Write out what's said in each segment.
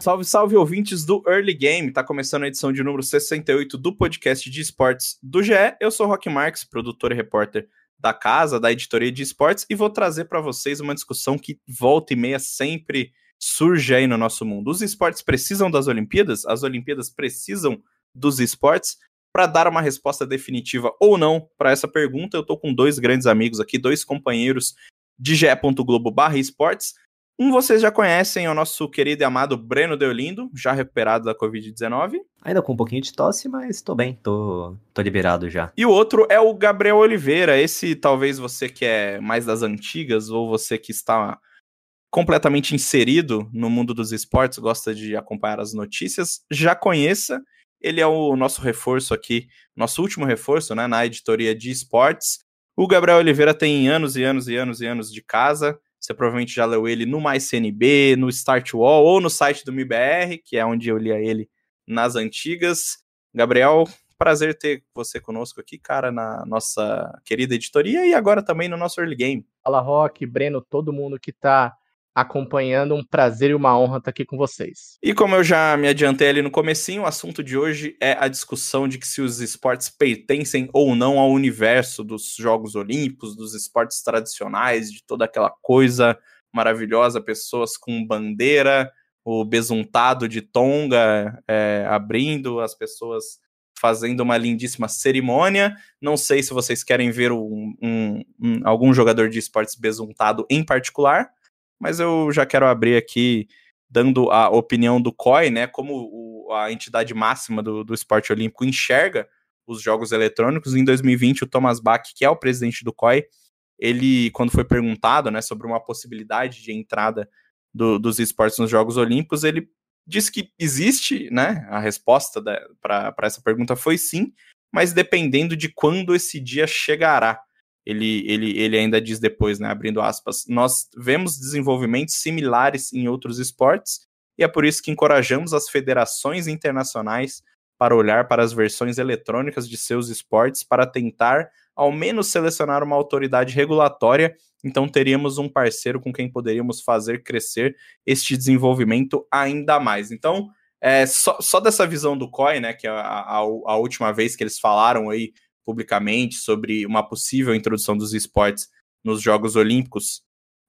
Salve, salve ouvintes do Early Game. Tá começando a edição de número 68 do podcast de esportes do GE. Eu sou Rock Marques, produtor e repórter da casa, da editoria de esportes, e vou trazer para vocês uma discussão que volta e meia sempre surge aí no nosso mundo. Os esportes precisam das Olimpíadas? As Olimpíadas precisam dos esportes? Para dar uma resposta definitiva ou não para essa pergunta, eu tô com dois grandes amigos aqui, dois companheiros de ge.globo/esportes. Um vocês já conhecem, é o nosso querido e amado Breno Deolindo, já recuperado da Covid-19. Ainda com um pouquinho de tosse, mas tô bem, tô, tô liberado já. E o outro é o Gabriel Oliveira. Esse talvez você que é mais das antigas ou você que está completamente inserido no mundo dos esportes, gosta de acompanhar as notícias, já conheça. Ele é o nosso reforço aqui, nosso último reforço, né, na editoria de esportes. O Gabriel Oliveira tem anos e anos e anos e anos de casa. Você provavelmente já leu ele no Mais CNB, no Start Wall ou no site do MIBR, que é onde eu lia ele nas antigas. Gabriel, prazer ter você conosco aqui, cara, na nossa querida editoria e agora também no nosso Early Game. Fala, Rock, Breno, todo mundo que tá acompanhando, um prazer e uma honra estar aqui com vocês. E como eu já me adiantei ali no comecinho, o assunto de hoje é a discussão de que se os esportes pertencem ou não ao universo dos Jogos Olímpicos, dos esportes tradicionais, de toda aquela coisa maravilhosa, pessoas com bandeira, o besuntado de Tonga é, abrindo, as pessoas fazendo uma lindíssima cerimônia. Não sei se vocês querem ver um, um, um, algum jogador de esportes besuntado em particular, mas eu já quero abrir aqui dando a opinião do COI, né, como o, a entidade máxima do, do esporte olímpico enxerga os jogos eletrônicos. Em 2020, o Thomas Bach, que é o presidente do COI, ele, quando foi perguntado né, sobre uma possibilidade de entrada do, dos esportes nos Jogos Olímpicos, ele disse que existe, né? A resposta para essa pergunta foi sim, mas dependendo de quando esse dia chegará ele, ele, ele ainda diz depois, né, abrindo aspas, nós vemos desenvolvimentos similares em outros esportes e é por isso que encorajamos as federações internacionais para olhar para as versões eletrônicas de seus esportes para tentar ao menos selecionar uma autoridade regulatória, então teríamos um parceiro com quem poderíamos fazer crescer este desenvolvimento ainda mais. Então, é, só, só dessa visão do COI, né, que é a, a, a última vez que eles falaram aí publicamente sobre uma possível introdução dos esportes nos Jogos Olímpicos,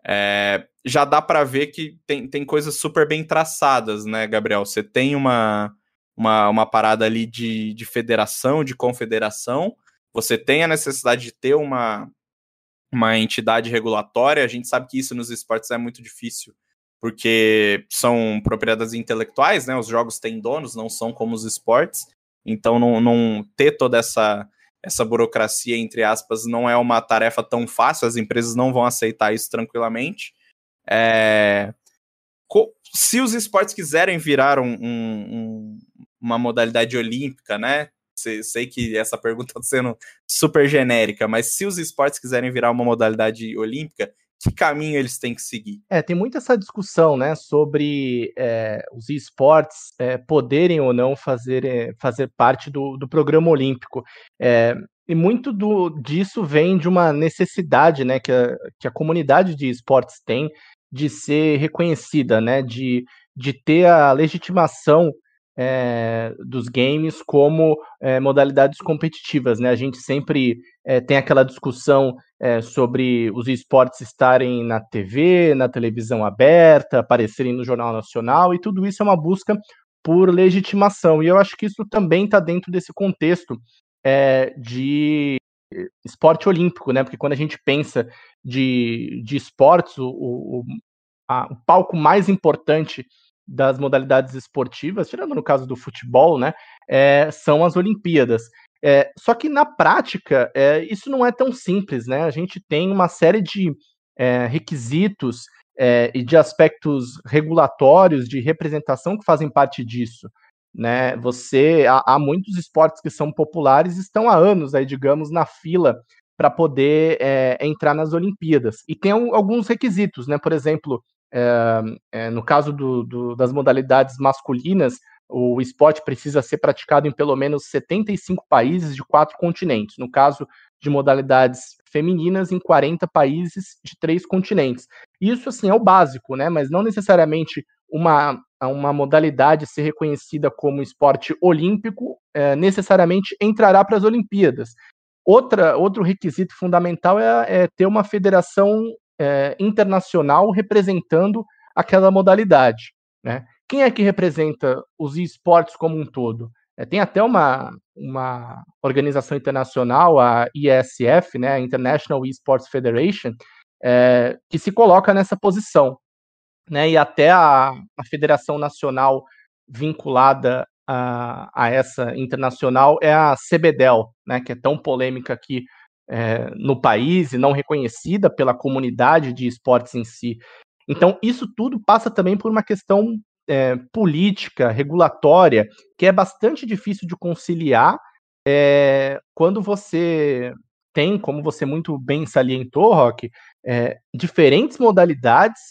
é, já dá para ver que tem, tem coisas super bem traçadas, né, Gabriel? Você tem uma, uma, uma parada ali de, de federação, de confederação, você tem a necessidade de ter uma, uma entidade regulatória, a gente sabe que isso nos esportes é muito difícil, porque são propriedades intelectuais, né? Os jogos têm donos, não são como os esportes, então não, não ter toda essa essa burocracia, entre aspas, não é uma tarefa tão fácil, as empresas não vão aceitar isso tranquilamente. É... Se os esportes quiserem virar um, um, uma modalidade olímpica, né? Sei que essa pergunta está sendo super genérica, mas se os esportes quiserem virar uma modalidade olímpica, que caminho eles têm que seguir? É, tem muita essa discussão, né, sobre é, os esportes é, poderem ou não fazer, é, fazer parte do, do programa olímpico. É, e muito do, disso vem de uma necessidade, né, que a, que a comunidade de esportes tem de ser reconhecida, né, de, de ter a legitimação é, dos games como é, modalidades competitivas. Né? A gente sempre é, tem aquela discussão sobre os esportes estarem na TV, na televisão aberta, aparecerem no Jornal Nacional, e tudo isso é uma busca por legitimação. E eu acho que isso também está dentro desse contexto de esporte olímpico, né? Porque quando a gente pensa de, de esportes, o, o, a, o palco mais importante das modalidades esportivas, tirando no caso do futebol, né, é, são as Olimpíadas. É, só que na prática, é, isso não é tão simples, né? A gente tem uma série de é, requisitos é, e de aspectos regulatórios de representação que fazem parte disso. né? Você há, há muitos esportes que são populares estão há anos aí, digamos, na fila para poder é, entrar nas Olimpíadas. E tem alguns requisitos, né? Por exemplo, é, no caso do, do, das modalidades masculinas, o esporte precisa ser praticado em pelo menos 75 países de quatro continentes. No caso de modalidades femininas, em 40 países de três continentes. Isso, assim, é o básico, né? Mas não necessariamente uma, uma modalidade ser reconhecida como esporte olímpico é, necessariamente entrará para as Olimpíadas. Outra, outro requisito fundamental é, é ter uma federação é, internacional representando aquela modalidade. Né? Quem é que representa os esportes como um todo? É, tem até uma, uma organização internacional, a ISF, né, International Esports Federation, é, que se coloca nessa posição. Né, e até a, a Federação Nacional vinculada a, a, essa internacional é a CBDEL, né, que é tão polêmica aqui é, no país e não reconhecida pela comunidade de esportes em si. Então, isso tudo passa também por uma questão é, política, regulatória, que é bastante difícil de conciliar é, quando você tem, como você muito bem salientou, Rock, é, diferentes modalidades,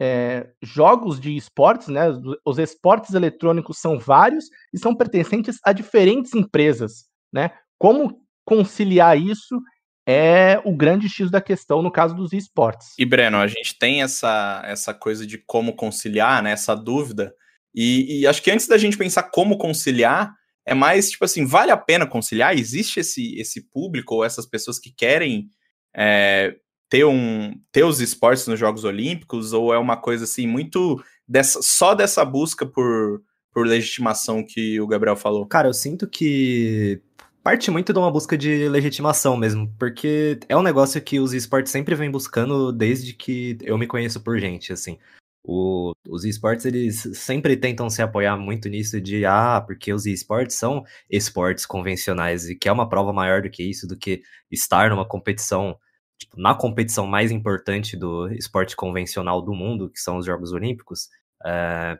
é, jogos de esportes, né? Os esportes eletrônicos são vários e são pertencentes a diferentes empresas, né? Como conciliar isso é o grande X da questão no caso dos esportes. E Breno, a gente tem essa, essa coisa de como conciliar, né? Essa dúvida. E, e acho que antes da gente pensar como conciliar, é mais tipo assim, vale a pena conciliar? Existe esse, esse público ou essas pessoas que querem é, ter, um, ter os esportes nos Jogos Olímpicos? Ou é uma coisa assim, muito dessa, só dessa busca por, por legitimação que o Gabriel falou? Cara, eu sinto que parte muito de uma busca de legitimação mesmo, porque é um negócio que os esportes sempre vêm buscando desde que eu me conheço por gente, assim. O, os esportes, eles sempre tentam se apoiar muito nisso de, ah, porque os esportes são esportes convencionais, e que é uma prova maior do que isso, do que estar numa competição, tipo, na competição mais importante do esporte convencional do mundo, que são os Jogos Olímpicos. É,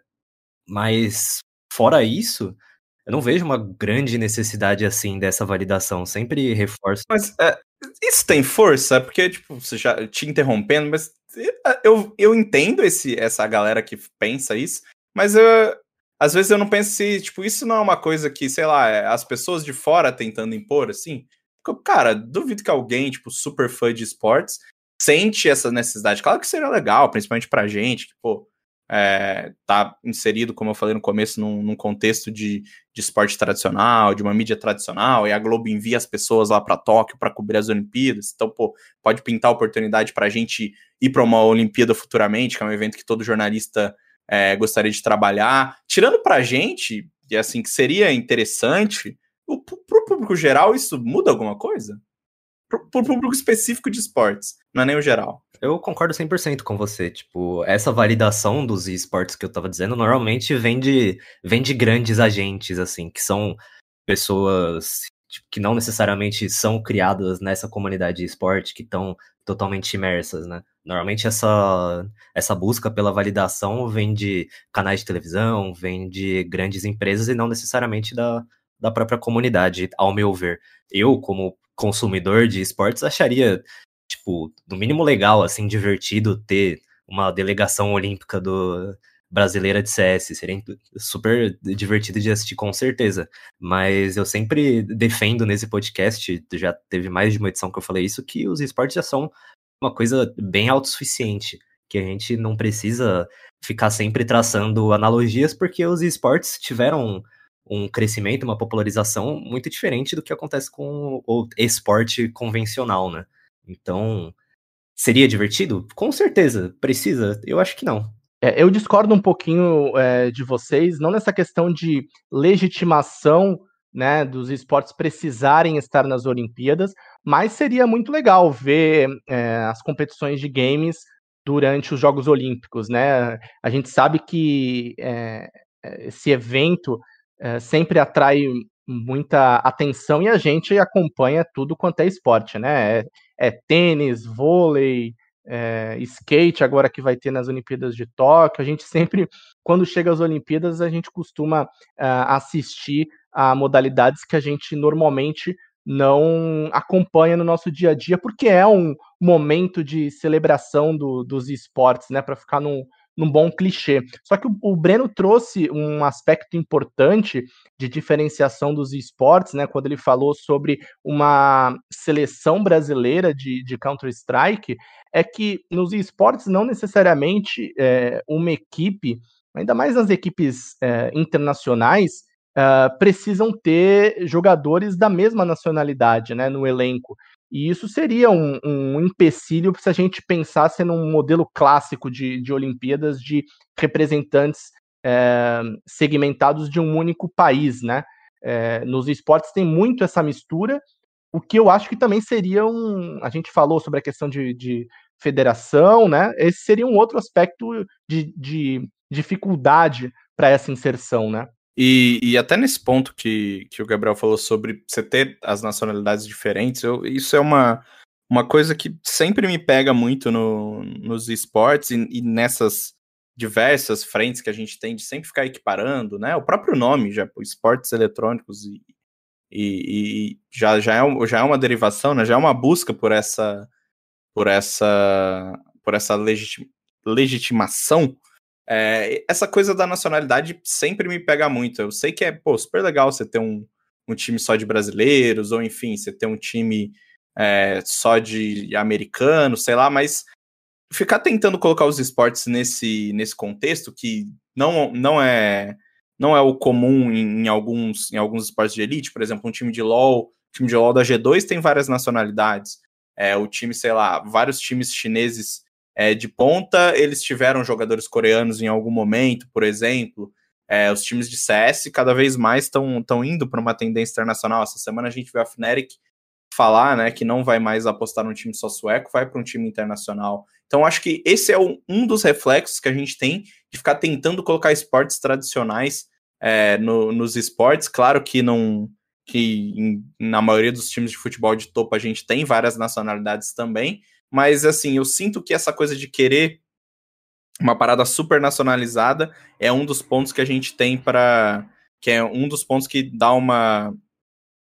mas, fora isso, eu não vejo uma grande necessidade assim dessa validação. Sempre reforço. Mas é, isso tem força? Porque, tipo, você já te interrompendo, mas é, eu, eu entendo esse, essa galera que pensa isso, mas eu, às vezes eu não penso se, tipo, isso não é uma coisa que, sei lá, é as pessoas de fora tentando impor, assim. Porque, cara, duvido que alguém, tipo, super fã de esportes, sente essa necessidade. Claro que seria legal, principalmente pra gente, que, pô, é, tá inserido, como eu falei no começo, num, num contexto de, de, esporte tradicional, de uma mídia tradicional, e a Globo envia as pessoas lá para Tóquio para cobrir as Olimpíadas. Então, pô, pode pintar oportunidade para a gente ir para uma Olimpíada futuramente, que é um evento que todo jornalista é, gostaria de trabalhar. Tirando para a gente, e assim, que seria interessante, para o público geral, isso muda alguma coisa? Para o público específico de esportes, não é nem o geral. Eu concordo 100% com você. Tipo, essa validação dos esportes que eu tava dizendo normalmente vem de, vem de grandes agentes, assim, que são pessoas tipo, que não necessariamente são criadas nessa comunidade de esporte, que estão totalmente imersas, né? Normalmente essa, essa busca pela validação vem de canais de televisão, vem de grandes empresas e não necessariamente da, da própria comunidade, ao meu ver. Eu, como consumidor de esportes, acharia tipo, no mínimo legal, assim, divertido ter uma delegação olímpica do brasileira de CS. Seria super divertido de assistir, com certeza. Mas eu sempre defendo nesse podcast, já teve mais de uma edição que eu falei isso, que os esportes já são uma coisa bem autossuficiente. Que a gente não precisa ficar sempre traçando analogias, porque os esportes tiveram um crescimento, uma popularização muito diferente do que acontece com o esporte convencional, né? Então, seria divertido? Com certeza. Precisa? Eu acho que não. É, eu discordo um pouquinho é, de vocês, não nessa questão de legitimação né, dos esportes precisarem estar nas Olimpíadas, mas seria muito legal ver é, as competições de games durante os Jogos Olímpicos, né? A gente sabe que é, esse evento é, sempre atrai muita atenção e a gente acompanha tudo quanto é esporte, né? É, é tênis, vôlei, é, skate agora que vai ter nas Olimpíadas de Tóquio. A gente sempre, quando chega às Olimpíadas, a gente costuma uh, assistir a modalidades que a gente normalmente não acompanha no nosso dia a dia, porque é um momento de celebração do, dos esportes, né? Para ficar num, num bom clichê. Só que o, o, Breno trouxe um aspecto importante de diferenciação dos esportes, né? Quando ele falou sobre uma seleção brasileira de, de Counter-Strike, é que nos esportes não necessariamente é, uma equipe, ainda mais nas equipes é, internacionais, é, precisam ter jogadores da mesma nacionalidade né, no elenco. E isso seria um, um empecilho se a gente pensasse num modelo clássico de, de Olimpíadas de representantes é, segmentados de um único país, né? É, nos esportes tem muito essa mistura, o que eu acho que também seria um. A gente falou sobre a questão de, de federação, né? Esse seria um outro aspecto de, de dificuldade para essa inserção, né? E, e, até nesse ponto que, que o Gabriel falou sobre você ter as nacionalidades diferentes, eu, isso é uma, uma coisa que sempre me pega muito no, nos esportes e, e, nessas diversas frentes que a gente tem de sempre ficar equiparando, né? O próprio nome, já, esportes eletrônicos e, e, e, já, já, é, já é uma derivação, né? Já é uma busca por essa por essa por essa legitima, legitimação é, essa coisa da nacionalidade sempre me pega muito. Eu sei que é pô, super legal você ter um, um time só de brasileiros, ou enfim, você ter um time é, só de americanos, sei lá, mas ficar tentando colocar os esportes nesse, nesse contexto que não, não é não é o comum em, em, alguns, em alguns esportes de elite, por exemplo, um time de LoL, o time de LoL da G2 tem várias nacionalidades. É, o time, sei lá, vários times chineses é, de ponta, eles tiveram jogadores coreanos em algum momento, por exemplo. É, os times de CS cada vez mais estão indo para uma tendência internacional. Essa semana a gente viu a Fnatic falar né, que não vai mais apostar num time só sueco, vai para um time internacional. Então, acho que esse é um, um, dos reflexos que a gente tem de ficar tentando colocar esportes tradicionais é, no, nos esportes. Claro que não que em, na maioria dos times de futebol de topo a gente tem várias nacionalidades também, mas assim, eu sinto que essa coisa de querer uma parada super nacionalizada é um dos pontos que a gente tem para que é um dos pontos que dá uma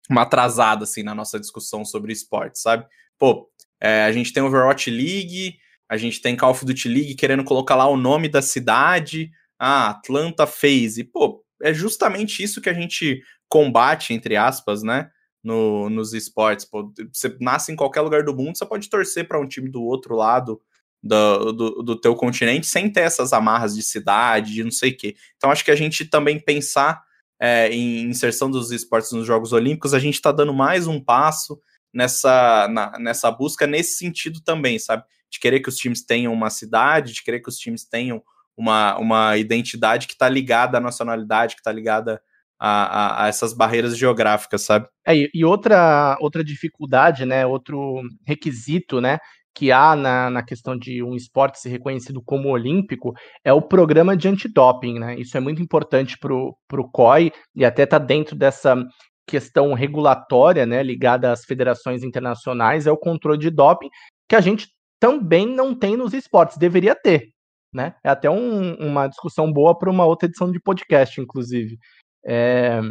uma atrasada assim na nossa discussão sobre esporte, sabe? Pô, é, a gente tem Overwatch League, a gente tem Call of Duty League querendo colocar lá o nome da cidade, ah, Atlanta FaZe. Pô, é justamente isso que a gente combate entre aspas, né? No, nos esportes. Pô, você nasce em qualquer lugar do mundo, você pode torcer para um time do outro lado do, do, do, teu continente sem ter essas amarras de cidade, de não sei o quê. Então acho que a gente também pensar é, em inserção dos esportes nos Jogos Olímpicos, a gente está dando mais um passo nessa, na, nessa busca nesse sentido também, sabe? De querer que os times tenham uma cidade, de querer que os times tenham uma, uma identidade que está ligada à nacionalidade, que está ligada a, a, a, essas barreiras geográficas, sabe? É, e outra, outra dificuldade, né, outro requisito, né, que há na, na questão de um esporte ser reconhecido como olímpico é o programa de antidoping, né? Isso é muito importante para o COI e até está dentro dessa questão regulatória, né, ligada às federações internacionais, é o controle de doping, que a gente também não tem nos esportes, deveria ter, né? É até um, uma discussão boa para uma outra edição de podcast, inclusive é,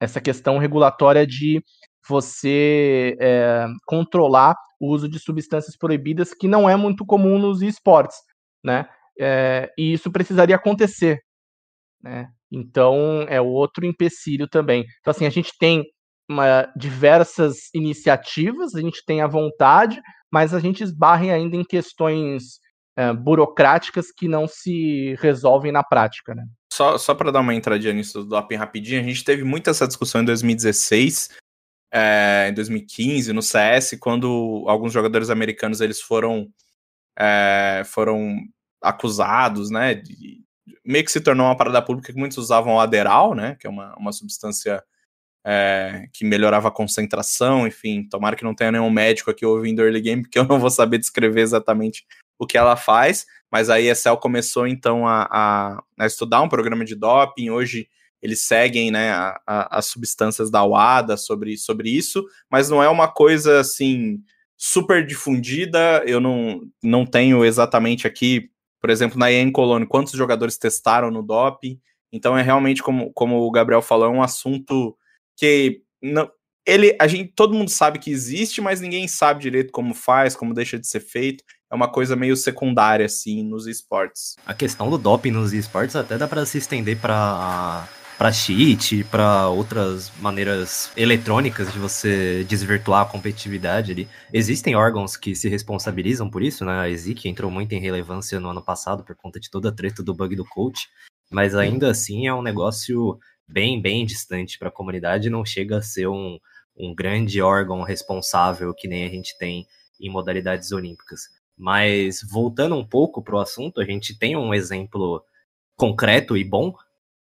essa questão regulatória de você é, controlar o uso de substâncias proibidas, que não é muito comum nos esportes, né? É, e isso precisaria acontecer, né? Então é outro empecilho também. Então assim a gente tem uma, diversas iniciativas, a gente tem a vontade, mas a gente esbarra ainda em questões é, burocráticas que não se resolvem na prática, né? Só, só para dar uma entradinha nisso do doping rapidinho, a gente teve muito essa discussão em 2016, é, em 2015, no CS, quando alguns jogadores americanos eles foram é, foram acusados, né? De, meio que se tornou uma parada pública que muitos usavam o Aderal, né? Que é uma, uma substância é, que melhorava a concentração, enfim. Tomara que não tenha nenhum médico aqui ouvindo early game, porque eu não vou saber descrever exatamente o que ela faz, mas a ESL começou então a, a, a estudar um programa de doping, hoje eles seguem né, a, a, as substâncias da UADA sobre, sobre isso, mas não é uma coisa assim super difundida. Eu não, não tenho exatamente aqui, por exemplo, na EN Colônia, quantos jogadores testaram no doping. Então é realmente, como, como o Gabriel falou, é um assunto que não, ele, a gente, todo mundo sabe que existe, mas ninguém sabe direito como faz, como deixa de ser feito. É uma coisa meio secundária, assim, nos esportes. A questão do doping nos esportes até dá para se estender para para cheat, para outras maneiras eletrônicas de você desvirtuar a competitividade ali. Existem órgãos que se responsabilizam por isso, né? A ESIC entrou muito em relevância no ano passado por conta de toda a treta do bug do coach, mas ainda assim é um negócio bem, bem distante para a comunidade, não chega a ser um, um grande órgão responsável que nem a gente tem em modalidades olímpicas. Mas voltando um pouco para o assunto, a gente tem um exemplo concreto e bom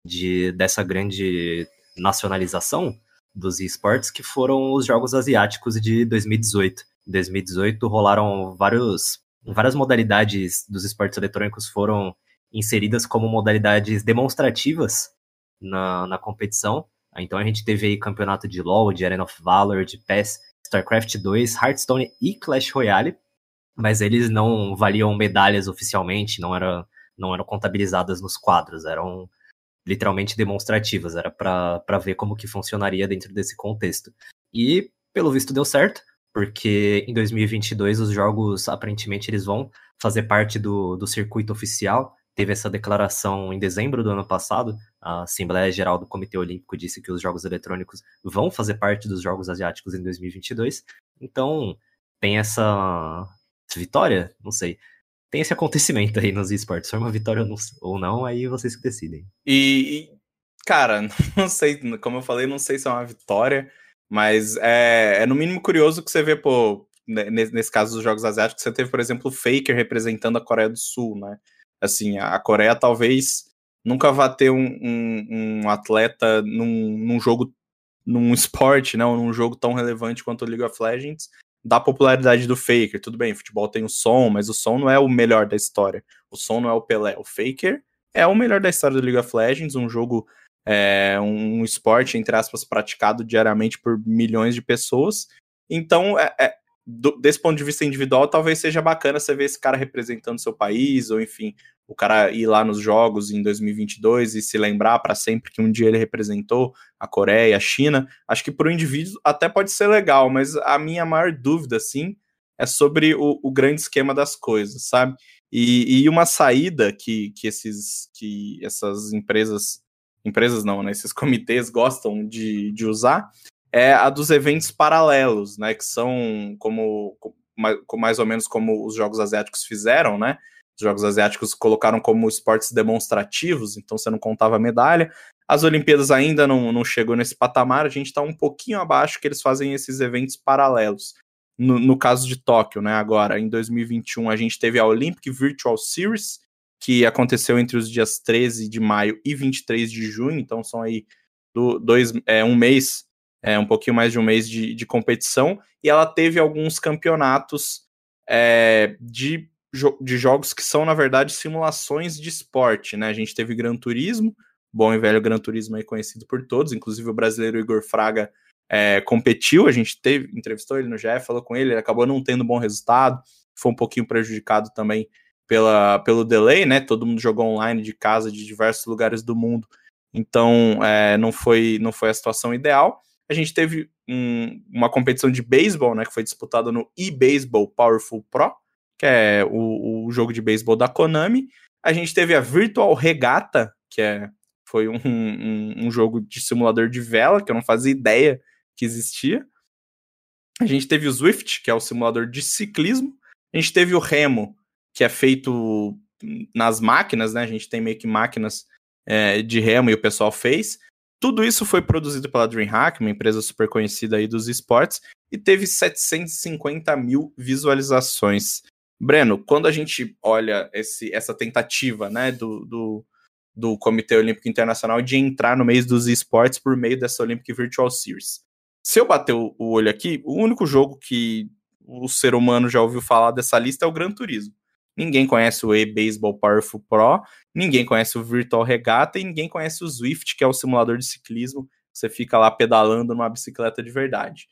de dessa grande nacionalização dos esportes, que foram os Jogos Asiáticos de 2018. Em 2018 rolaram vários, várias modalidades dos esportes eletrônicos foram inseridas como modalidades demonstrativas na, na competição, então a gente teve aí campeonato de LoL, de Arena of Valor, de PES, StarCraft 2, Hearthstone e Clash Royale, mas eles não valiam medalhas oficialmente, não, era, não eram contabilizadas nos quadros, eram literalmente demonstrativas, era para ver como que funcionaria dentro desse contexto. E, pelo visto, deu certo, porque em 2022 os jogos, aparentemente, eles vão fazer parte do, do circuito oficial, teve essa declaração em dezembro do ano passado. A Assembleia Geral do Comitê Olímpico disse que os jogos eletrônicos vão fazer parte dos Jogos Asiáticos em 2022. Então, tem essa vitória, não sei. Tem esse acontecimento aí nos esportes. For uma vitória ou não, aí vocês que decidem. E, cara, não sei, como eu falei, não sei se é uma vitória, mas é, é no mínimo curioso que você vê, pô, nesse caso dos Jogos Asiáticos, você teve, por exemplo, o Faker representando a Coreia do Sul, né? Assim, a Coreia talvez nunca vá ter um, um, um atleta num, num, jogo, num esporte, né, num jogo tão relevante quanto o League of Legends, da popularidade do Faker. Tudo bem, futebol tem o som, mas o som não é o melhor da história. O som não é o Pelé. O Faker é o melhor da história do League of Legends, um jogo, é, um esporte, entre aspas, praticado diariamente por milhões de pessoas. Então, é, é, do, desse ponto de vista individual, talvez seja bacana você ver esse cara representando seu país, ou enfim, o cara ir lá nos jogos em 2022 e se lembrar para sempre que um dia ele representou a Coreia, a China. Acho que para o indivíduo até pode ser legal, mas a minha maior dúvida, assim, é sobre o, o grande esquema das coisas, sabe? E, e, uma saída que, que, esses, que essas empresas, empresas não, né? Esses comitês gostam de, de usar é a dos eventos paralelos, né? Que são como, como mais ou menos como os Jogos Asiáticos fizeram, né? Os Jogos Asiáticos colocaram como esportes demonstrativos, então você não contava medalha. As Olimpíadas ainda não, não chegou nesse patamar, a gente está um pouquinho abaixo que eles fazem esses eventos paralelos. No, no, caso de Tóquio, né? Agora, em 2021, a gente teve a Olympic Virtual Series, que aconteceu entre os dias 13 de maio e 23 de junho, então são aí do, dois, é, um mês é, um pouquinho mais de um mês de, de competição, e ela teve alguns campeonatos é, de, de jogos que são, na verdade, simulações de esporte, né? A gente teve Gran Turismo, bom e velho Gran Turismo aí conhecido por todos, inclusive o brasileiro Igor Fraga é, competiu, a gente teve, entrevistou ele no GE, falou com ele, ele acabou não tendo bom resultado, foi um pouquinho prejudicado também pela, pelo delay, né? Todo mundo jogou online de casa de diversos lugares do mundo, então é, não, foi, não foi a situação ideal. A gente teve um, uma competição de beisebol, né, que foi disputada no eBaseball Powerful Pro, que é o, o jogo de beisebol da Konami. A gente teve a Virtual Regata, que é, foi um, um, um jogo de simulador de vela, que eu não fazia ideia que existia. A gente teve o Swift, que é o simulador de ciclismo. A gente teve o Remo, que é feito nas máquinas, né? A gente tem meio que máquinas é, de remo e o pessoal fez. Tudo isso foi produzido pela DreamHack, uma empresa super conhecida aí dos esportes, e teve 750 mil visualizações. Breno, quando a gente olha esse, essa tentativa né, do, do, do Comitê Olímpico Internacional de entrar no meio dos esportes por meio dessa Olympic Virtual Series, se eu bater o olho aqui, o único jogo que o ser humano já ouviu falar dessa lista é o Gran Turismo. Ninguém conhece o e-Baseball Powerful Pro, ninguém conhece o Virtual Regata e ninguém conhece o Zwift, que é o simulador de ciclismo. Você fica lá pedalando numa bicicleta de verdade.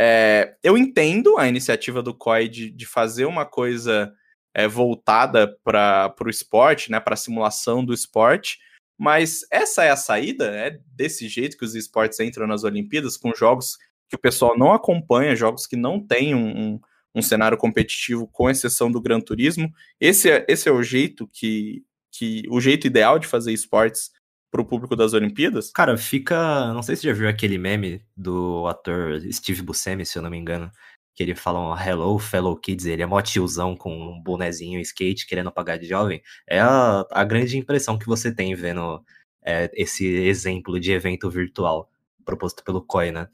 é, eu entendo a iniciativa do COI de, de fazer uma coisa é, voltada para o esporte, né, para a simulação do esporte, mas essa é a saída, é desse jeito que os esportes entram nas Olimpíadas, com jogos que o pessoal não acompanha, jogos que não têm um, um, um cenário competitivo, com exceção do Gran Turismo. Esse é, esse é o jeito que, que o jeito ideal de fazer esportes pro público das Olimpíadas? Cara, fica. Não sei se já viu aquele meme do ator Steve Buscemi, se eu não me engano. Que ele fala um Hello, fellow kids. Ele é mó tiozão com um bonezinho skate querendo pagar de jovem. É a, a grande impressão que você tem vendo é, esse exemplo de evento virtual proposto pelo COI, né?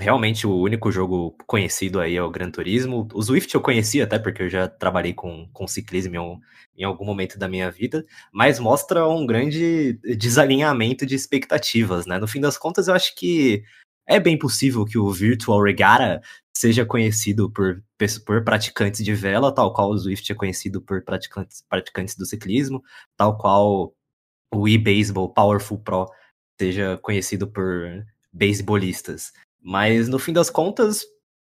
Realmente o único jogo conhecido aí é o Gran Turismo. O Swift eu conhecia até porque eu já trabalhei com, com ciclismo em, em algum momento da minha vida, mas mostra um grande desalinhamento de expectativas, né? No fim das contas, eu acho que é bem possível que o Virtual Regatta seja conhecido por, por praticantes de vela, tal qual o Swift é conhecido por praticantes, praticantes do ciclismo, tal qual o eBaseball Powerful Pro seja conhecido por beisebolistas. Mas no fim das contas,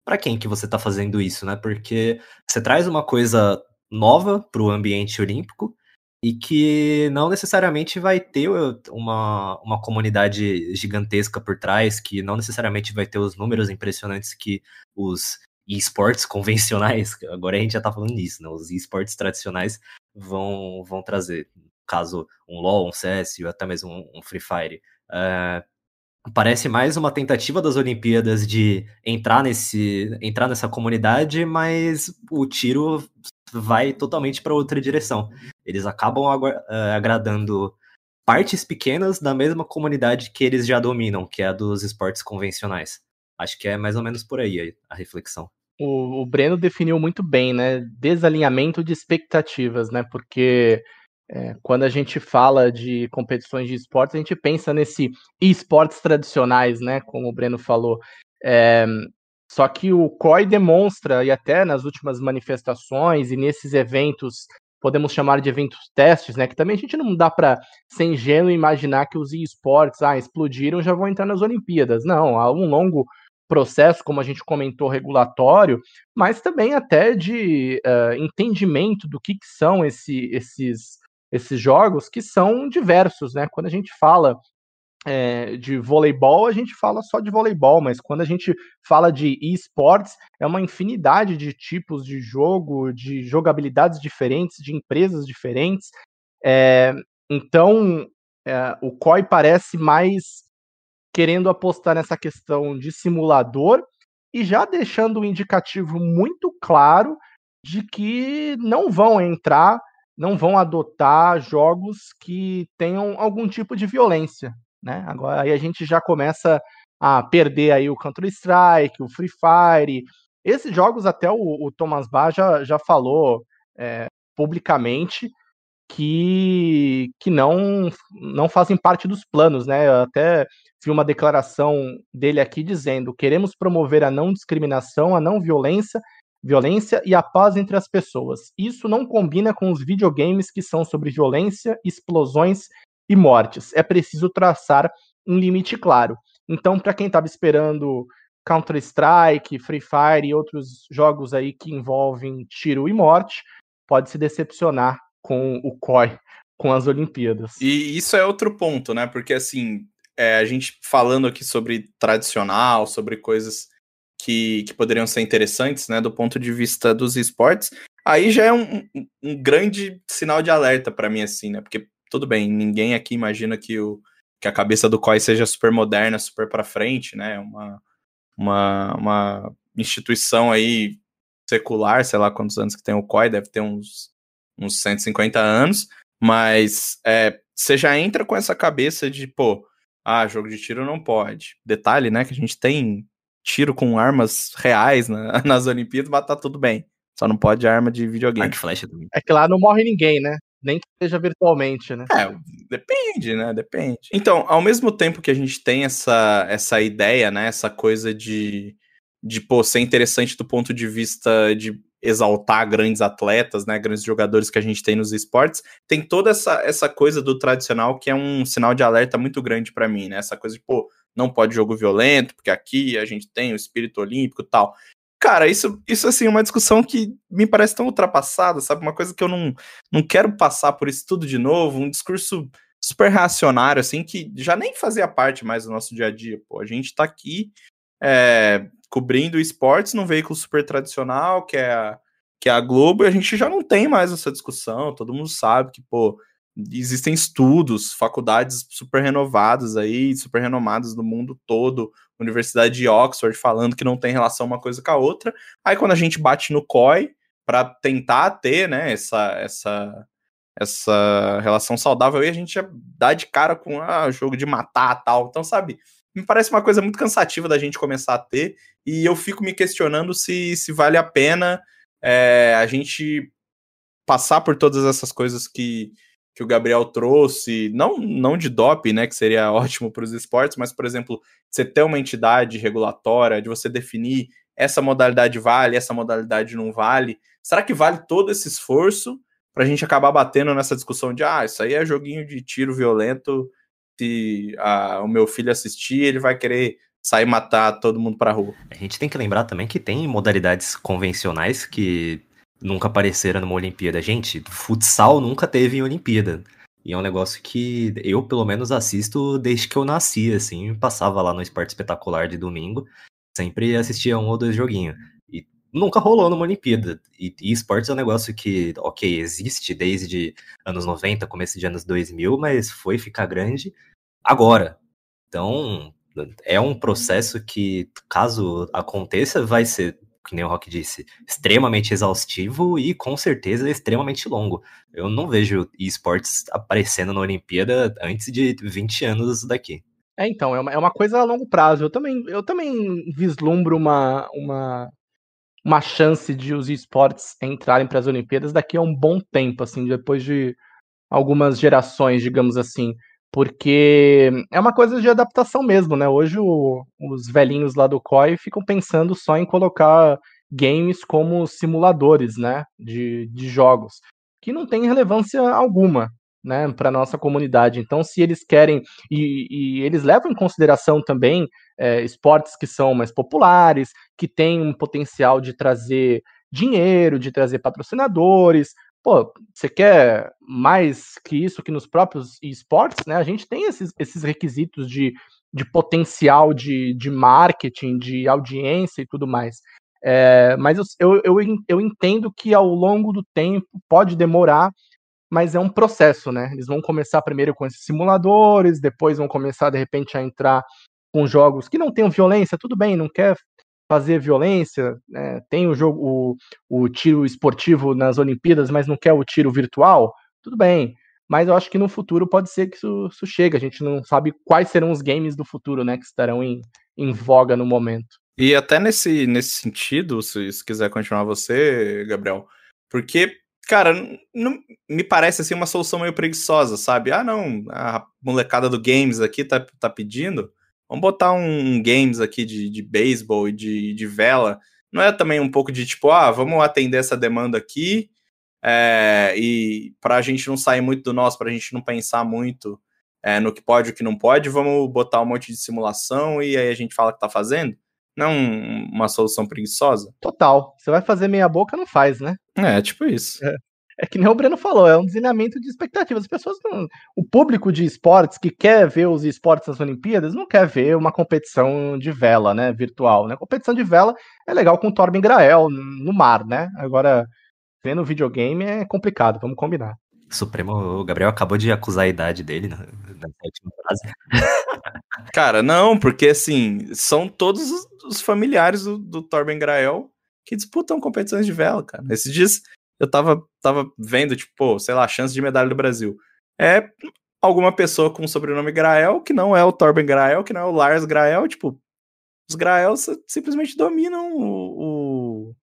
para quem que você está fazendo isso, né? Porque você traz uma coisa nova para o ambiente olímpico e que não necessariamente vai ter uma, uma comunidade gigantesca por trás, que não necessariamente vai ter os números impressionantes que os esportes convencionais, agora a gente já está falando nisso, né? Os esportes tradicionais vão, vão trazer. Caso um LoL, um CS ou até mesmo um, um Free Fire. Uh, parece mais uma tentativa das Olimpíadas de entrar nesse entrar nessa comunidade, mas o tiro vai totalmente para outra direção. Eles acabam uh, agradando partes pequenas da mesma comunidade que eles já dominam, que é a dos esportes convencionais. Acho que é mais ou menos por aí a reflexão. O, o Breno definiu muito bem, né? Desalinhamento de expectativas, né? Porque é, quando a gente fala de competições de esportes, a gente pensa nesse esportes tradicionais, né? Como o Breno falou. É, só que o COI demonstra, e até nas últimas manifestações e nesses eventos, podemos chamar de eventos testes, né? Que também a gente não dá para ser ingênuo imaginar que os esportes ah, explodiram já vão entrar nas Olimpíadas. Não, há um longo processo, como a gente comentou, regulatório, mas também até de uh, entendimento do que, que são esse, esses esses jogos que são diversos, né? Quando a gente fala é, de voleibol, a gente fala só de voleibol, mas quando a gente fala de esportes, é uma infinidade de tipos de jogo, de jogabilidades diferentes, de empresas diferentes. É, então, é, o COI parece mais querendo apostar nessa questão de simulador e já deixando um indicativo muito claro de que não vão entrar não vão adotar jogos que tenham algum tipo de violência, né? Agora aí a gente já começa a perder aí o Counter Strike, o Free Fire, esses jogos até o, o Thomas Bach já, já falou é, publicamente que, que não, não fazem parte dos planos, né? Eu até vi uma declaração dele aqui dizendo: queremos promover a não discriminação, a não violência violência e a paz entre as pessoas. Isso não combina com os videogames que são sobre violência, explosões e mortes. É preciso traçar um limite claro. Então, para quem estava esperando Counter-Strike, Free Fire e outros jogos aí que envolvem tiro e morte, pode se decepcionar com o COI, com as Olimpíadas. E isso é outro ponto, né? Porque assim, é, a gente falando aqui sobre tradicional, sobre coisas que, que poderiam ser interessantes, né, do ponto de vista dos esportes, aí já é um, um, grande sinal de alerta para mim, assim, né, porque tudo bem, ninguém aqui imagina que, o, que a cabeça do COI seja super moderna, super para frente, né, uma, uma, uma instituição aí secular, sei lá quantos anos que tem o COI, deve ter uns, uns 150 anos, mas é, você já entra com essa cabeça de, pô, ah, jogo de tiro não pode. Detalhe, né, que a gente tem tiro com armas reais na, nas Olimpíadas, mas tá tudo bem. Só não pode arma de videogame. flecha também. É que lá não morre ninguém, né? Nem que seja virtualmente, né? É, depende, né? Depende. Então, ao mesmo tempo que a gente tem essa, essa ideia, né? Essa coisa de, de pô, ser interessante do ponto de vista de exaltar grandes atletas, né? Grandes jogadores que a gente tem nos esportes, tem toda essa, essa coisa do tradicional que é um sinal de alerta muito grande para mim, né? Essa coisa de, pô, não pode jogo violento, porque aqui a gente tem o espírito olímpico e tal. Cara, isso, isso assim, é uma discussão que me parece tão ultrapassada, sabe? Uma coisa que eu não, não quero passar por isso tudo de novo, um discurso super reacionário, assim, que já nem fazia parte mais do nosso dia a dia. Pô, a gente tá aqui é, cobrindo esportes num veículo super tradicional, que é, a, que é a Globo, e a gente já não tem mais essa discussão, todo mundo sabe que, pô, existem estudos, faculdades super renovadas aí, super renomadas no mundo todo, Universidade de Oxford falando que não tem relação uma coisa com a outra. Aí quando a gente bate no COI para tentar ter, né, essa essa essa relação saudável aí, a gente já dá de cara com ah, jogo de matar tal. Então, sabe, me parece uma coisa muito cansativa da gente começar a ter, e eu fico me questionando se, se vale a pena é, a gente passar por todas essas coisas que, que o Gabriel trouxe, não, não de DOP, né, que seria ótimo para os esportes, mas, por exemplo, você ter uma entidade regulatória, de você definir essa modalidade vale, essa modalidade não vale. Será que vale todo esse esforço para a gente acabar batendo nessa discussão de ah, isso aí é joguinho de tiro violento, se ah, o meu filho assistir, ele vai querer sair matar todo mundo pra rua. A gente tem que lembrar também que tem modalidades convencionais que nunca apareceram numa Olimpíada. Gente, futsal nunca teve em Olimpíada. E é um negócio que eu, pelo menos, assisto desde que eu nasci, assim, passava lá no Esporte Espetacular de domingo, sempre assistia um ou dois joguinhos. E nunca rolou numa Olimpíada. E, e esportes é um negócio que, ok, existe desde anos 90, começo de anos 2000, mas foi ficar grande agora. Então, é um processo que, caso aconteça, vai ser que nem o Rock disse, extremamente exaustivo e com certeza extremamente longo. Eu não vejo esportes aparecendo na Olimpíada antes de 20 anos daqui. É, então, é uma, é uma coisa a longo prazo. Eu também, eu também vislumbro uma, uma, uma chance de os esportes entrarem para as Olimpíadas daqui a um bom tempo, assim, depois de algumas gerações, digamos assim porque é uma coisa de adaptação mesmo, né? Hoje o, os velhinhos lá do COI ficam pensando só em colocar games como simuladores, né? De, de jogos, que não tem relevância alguma, né? Para nossa comunidade. Então, se eles querem e, e eles levam em consideração também é, esportes que são mais populares, que têm um potencial de trazer dinheiro, de trazer patrocinadores, pô, você quer mais que isso que nos próprios esportes, né? A gente tem esses, esses requisitos de, de potencial de, de marketing, de audiência e tudo mais. É, mas eu, eu, eu entendo que ao longo do tempo pode demorar, mas é um processo, né? Eles vão começar primeiro com esses simuladores, depois vão começar de repente a entrar com jogos que não tenham violência, tudo bem, não quer fazer violência, né? tem o jogo, o, o tiro esportivo nas Olimpíadas, mas não quer o tiro virtual, tudo bem. Mas eu acho que no futuro pode ser que isso, isso chegue. A gente não sabe quais serão os games do futuro, né? Que estarão em, em voga no momento. E até nesse, nesse sentido, se, se quiser continuar você, Gabriel, porque, cara, não, me parece assim uma solução meio preguiçosa, sabe? Ah, não, a molecada do games aqui tá, tá pedindo. Vamos botar um games aqui de, de beisebol e de, de vela. Não é também um pouco de tipo, ah, vamos atender essa demanda aqui é, e para a gente não sair muito do nosso, para a gente não pensar muito é, no que pode e o que não pode, vamos botar um monte de simulação e aí a gente fala que tá fazendo? Não uma solução preguiçosa? Total. Você vai fazer meia boca, não faz, né? É, tipo isso. É. É que nem o Breno falou, é um desenhamento de expectativas. As pessoas não. O público de esportes que quer ver os esportes nas Olimpíadas não quer ver uma competição de vela, né? Virtual. Né? Competição de vela é legal com Torben Grael no mar, né? Agora, vendo videogame é complicado, vamos combinar. Supremo, o Gabriel acabou de acusar a idade dele na, na última frase. Cara, não, porque assim, são todos os familiares do, do Torben Grael que disputam competições de vela, cara. Esses dias eu tava, tava vendo, tipo, pô, sei lá, chance de medalha do Brasil. É alguma pessoa com o sobrenome Grael, que não é o Torben Grael, que não é o Lars Grael, tipo, os Graels simplesmente dominam o,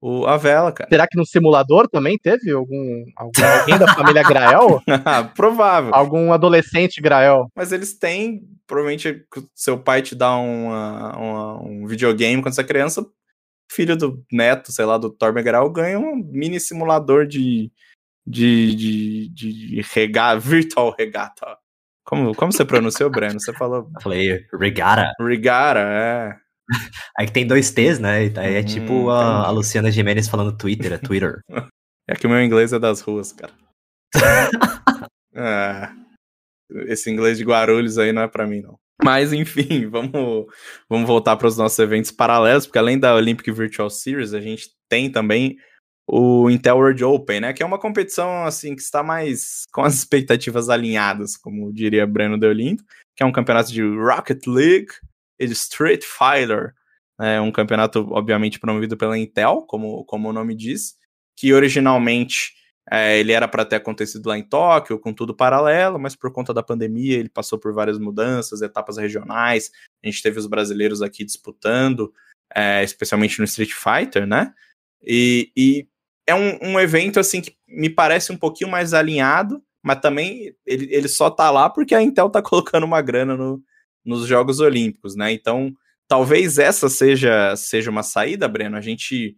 o, o, a vela, cara. Será que no simulador também teve algum, algum alguém da família Grael? Provável. Algum adolescente Grael. Mas eles têm, provavelmente, seu pai te dá uma, uma, um videogame quando você é criança, filho do neto, sei lá, do Thor Grau ganha um mini simulador de, de, de, de regata, virtual regata. Como, como você pronunciou, Breno? Você falou Eu falei, Regara. Rigara, é. Aí que tem dois T's, né? É Hum, tipo a, a entendi. Luciana Gimenez falando Twitter, é Twitter. É que o meu inglês é das ruas, cara. É, esse inglês de Guarulhos aí não é pra mim, não. Mas, enfim, vamos, vamos voltar para os nossos eventos paralelos, porque além da Olympic Virtual Series, a gente tem também o Intel World Open, né? Que é uma competição, assim, que está mais com as expectativas alinhadas, como diria Breno Deolindo, que é um campeonato de Rocket League e de Street Fighter. É um campeonato, obviamente, promovido pela Intel, como, como o nome diz, que originalmente é, ele era para ter acontecido lá em Tóquio, com tudo paralelo, mas por conta da pandemia ele passou por várias mudanças, etapas regionais. A gente teve os brasileiros aqui disputando, é, especialmente no Street Fighter, né? E, e é um, um, evento assim que me parece um pouquinho mais alinhado, mas também ele, ele só tá lá porque a Intel tá colocando uma grana no, nos Jogos Olímpicos, né? Então talvez essa seja, seja uma saída, Breno, a gente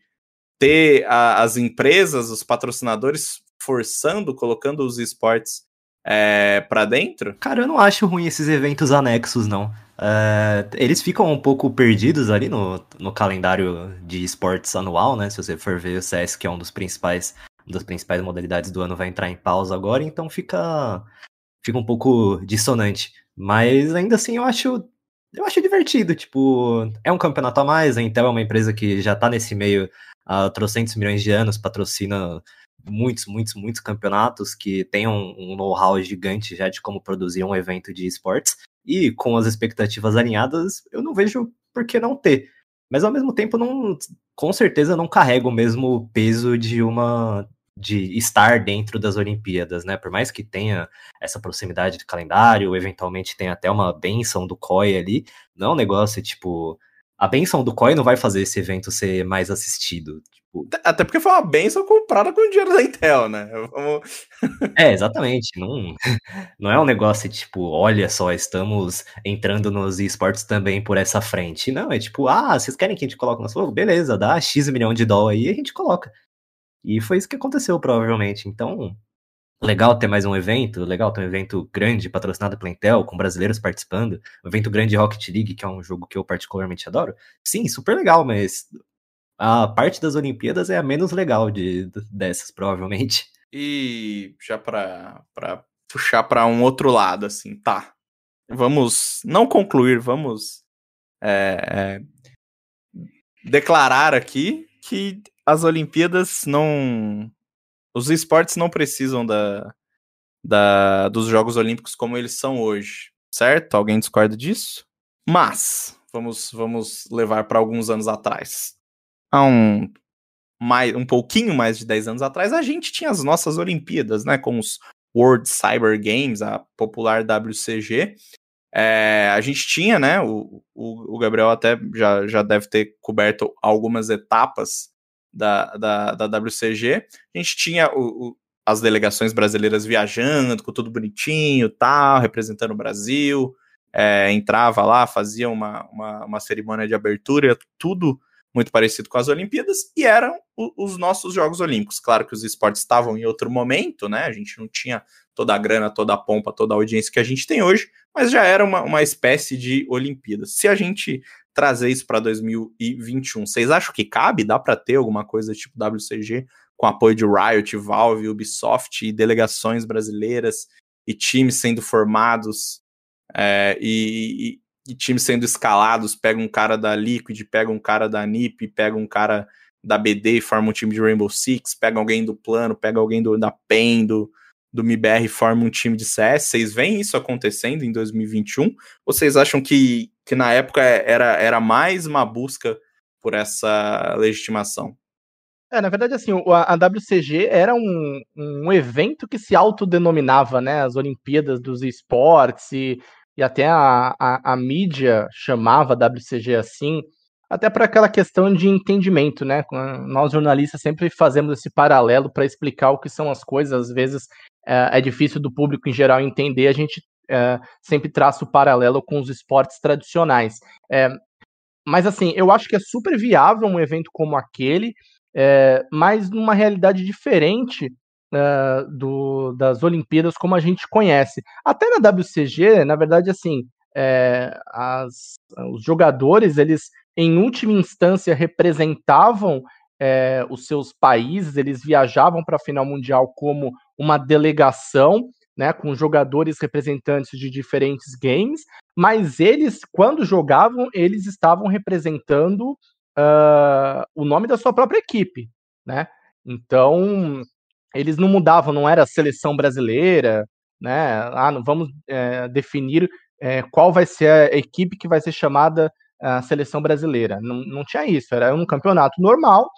ter a, as empresas, os patrocinadores forçando, colocando os esportes é, para dentro? Cara, eu não acho ruim esses eventos anexos, não. É, eles ficam um pouco perdidos ali no, no calendário de esportes anual, né? Se você for ver o CS, que é um dos principais, uma das principais modalidades do ano, vai entrar em pausa agora, então fica, fica um pouco dissonante. Mas ainda assim eu acho eu acho divertido, tipo, é um campeonato a mais, a Intel é uma empresa que já tá nesse meio há trocentos milhões de anos, patrocina muitos, muitos, muitos campeonatos que tem um, um know-how gigante já de como produzir um evento de esportes, e com as expectativas alinhadas, eu não vejo por que não ter. Mas ao mesmo tempo, não, com certeza não carrega o mesmo peso de uma de estar dentro das Olimpíadas, né? Por mais que tenha essa proximidade de calendário, eventualmente tem até uma benção do COI ali, não é um negócio tipo. A benção do COI não vai fazer esse evento ser mais assistido. Tipo... Até porque foi uma benção comprada com o dinheiro da Intel, né? Vamos... é, exatamente. Não, não é um negócio tipo, olha só, estamos entrando nos esportes também por essa frente. Não, é tipo, ah, vocês querem que a gente coloque no fogo? Beleza, dá X milhão de dólar aí e a gente coloca. E foi isso que aconteceu, provavelmente. Então, legal ter mais um evento, legal ter um evento grande, patrocinado pela Intel, com brasileiros participando, um evento grande de Rocket League, que é um jogo que eu particularmente adoro. Sim, super legal, mas a parte das Olimpíadas é a menos legal de, dessas, provavelmente. E já para puxar para um outro lado, assim, tá. Vamos não concluir, vamos é, é, declarar aqui que as Olimpíadas não. Os esportes não precisam da, da, dos Jogos Olímpicos como eles são hoje, certo? Alguém discorda disso? Mas, vamos, vamos levar para alguns anos atrás. Há um, mais, um pouquinho mais de 10 anos atrás, a gente tinha as nossas Olimpíadas, né? Com os World Cyber Games, a popular WCG. É, a gente tinha, né? O, o, o Gabriel até já, já deve ter coberto algumas etapas da, da, da WCG, a gente tinha o, o, as delegações brasileiras viajando, com tudo bonitinho, tal, representando o Brasil, é, entrava lá, fazia uma, uma, uma, cerimônia de abertura, tudo muito parecido com as Olimpíadas, e eram o, os nossos Jogos Olímpicos. Claro que os esportes estavam em outro momento, né? A gente não tinha toda a grana, toda a pompa, toda a audiência que a gente tem hoje, mas já era uma, uma espécie de Olimpíadas. Se a gente trazer isso para 2021. Vocês acham que cabe? Dá para ter alguma coisa tipo WCG com apoio de Riot, Valve, Ubisoft e delegações brasileiras e times sendo formados é, e, e, e, times sendo escalados? Pega um cara da Liquid, pega um cara da NiP, pega um cara da BD e forma um time de Rainbow Six, pega alguém do plano, pega alguém do, da PEN, do, do MIBR forma um time de CS. Vocês veem isso acontecendo em 2021? Ou vocês acham que, que na época era, era mais uma busca por essa legitimação? É, na verdade, assim, a, WCG era um, um evento que se autodenominava, né, as Olimpíadas dos Esportes, e, e até a, a, a mídia chamava a WCG assim, até para aquela questão de entendimento, né? Nós jornalistas sempre fazemos esse paralelo para explicar o que são as coisas, às vezes é, é difícil do público em geral entender, a gente é, sempre traça o paralelo com os esportes tradicionais. É, mas assim, eu acho que é super viável um evento como aquele, é, mas numa realidade diferente uh, do, das Olimpíadas como a gente conhece. Até na WCG, na verdade, assim, é, as, os jogadores, eles, em última instância, representavam é, os seus países, eles viajavam para a final mundial como uma delegação, né, com jogadores representantes de diferentes games, mas eles, quando jogavam, eles estavam representando uh, o nome da sua própria equipe, né? Então, eles não mudavam, não era seleção brasileira, né? Ah, não vamos é, definir é, qual vai ser a equipe que vai ser chamada a seleção brasileira. Não, não tinha isso, era um campeonato normal,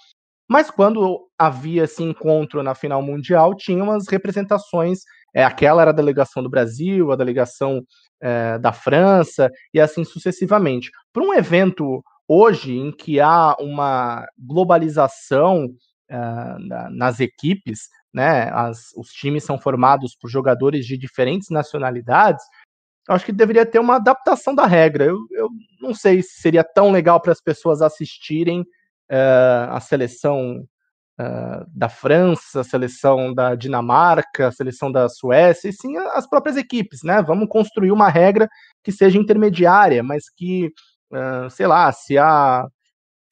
mas quando havia esse encontro na final mundial, tinha umas representações. É, aquela era a delegação do Brasil, a delegação é, da França, e assim sucessivamente. Para um evento hoje em que há uma globalização é, nas equipes, né, as, os times são formados por jogadores de diferentes nacionalidades, acho que deveria ter uma adaptação da regra. Eu, eu não sei se seria tão legal para as pessoas assistirem uh, a seleção uh, da França, a seleção da Dinamarca, a seleção da Suécia, e sim as próprias equipes, né? Vamos construir uma regra que seja intermediária, mas que, uh, sei lá, se a,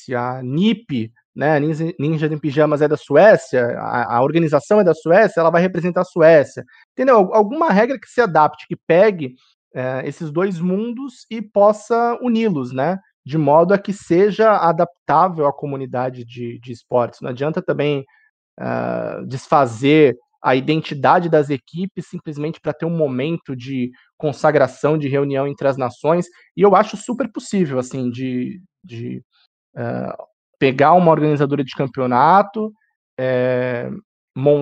se a NIP né, Ninja, em Pijamas é da Suécia, a, a, organização é da Suécia, ela vai representar a Suécia. Entendeu? Alguma regra que se adapte, que pegue é, esses dois mundos e possa uni-los, né? De modo a que seja adaptável à comunidade de, de esportes. Não adianta também uh, desfazer a identidade das equipes simplesmente para ter um momento de consagração, de reunião entre as nações. E eu acho super possível, assim, de, de uh, pegar uma organizadora de campeonato, é,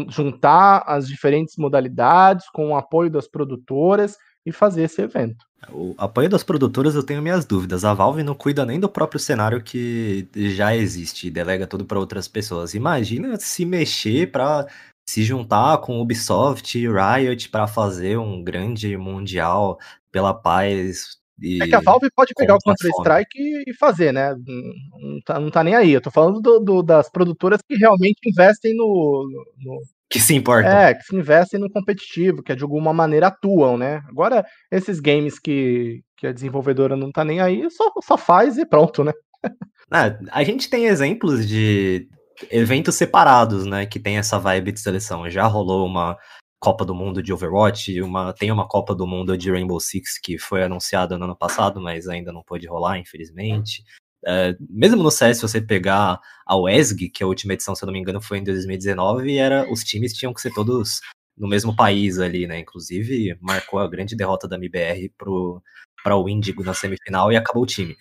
juntar as diferentes modalidades com o apoio das produtoras e fazer esse evento. O apoio das produtoras eu tenho minhas dúvidas. A Valve não cuida nem do próprio cenário que já existe e delega tudo para outras pessoas. Imagina se mexer para se juntar com Ubisoft e Riot para fazer um grande mundial pela paz e... É que a Valve pode pegar o Counter-Strike e, fazer, né? Não tá, não tá, nem aí. Eu tô falando do, do, das produtoras que realmente investem no, no, Que se importam. É, que se investem no competitivo, que de alguma maneira atuam, né? Agora, esses games que, que a desenvolvedora não tá nem aí, só, só faz e pronto, né? ah, a gente tem exemplos de eventos separados, né? Que tem essa vibe de seleção. Já rolou uma Copa do Mundo de Overwatch, uma, tem uma Copa do Mundo de Rainbow Six que foi anunciada no ano passado, mas ainda não pôde rolar, infelizmente. Uh, mesmo no CS, se você pegar a WESG, que a última edição, se eu não me engano, foi em 2019, era, os times tinham que ser todos no mesmo país ali, né? Inclusive, marcou a grande derrota da MBR para o Índigo na semifinal e acabou o time.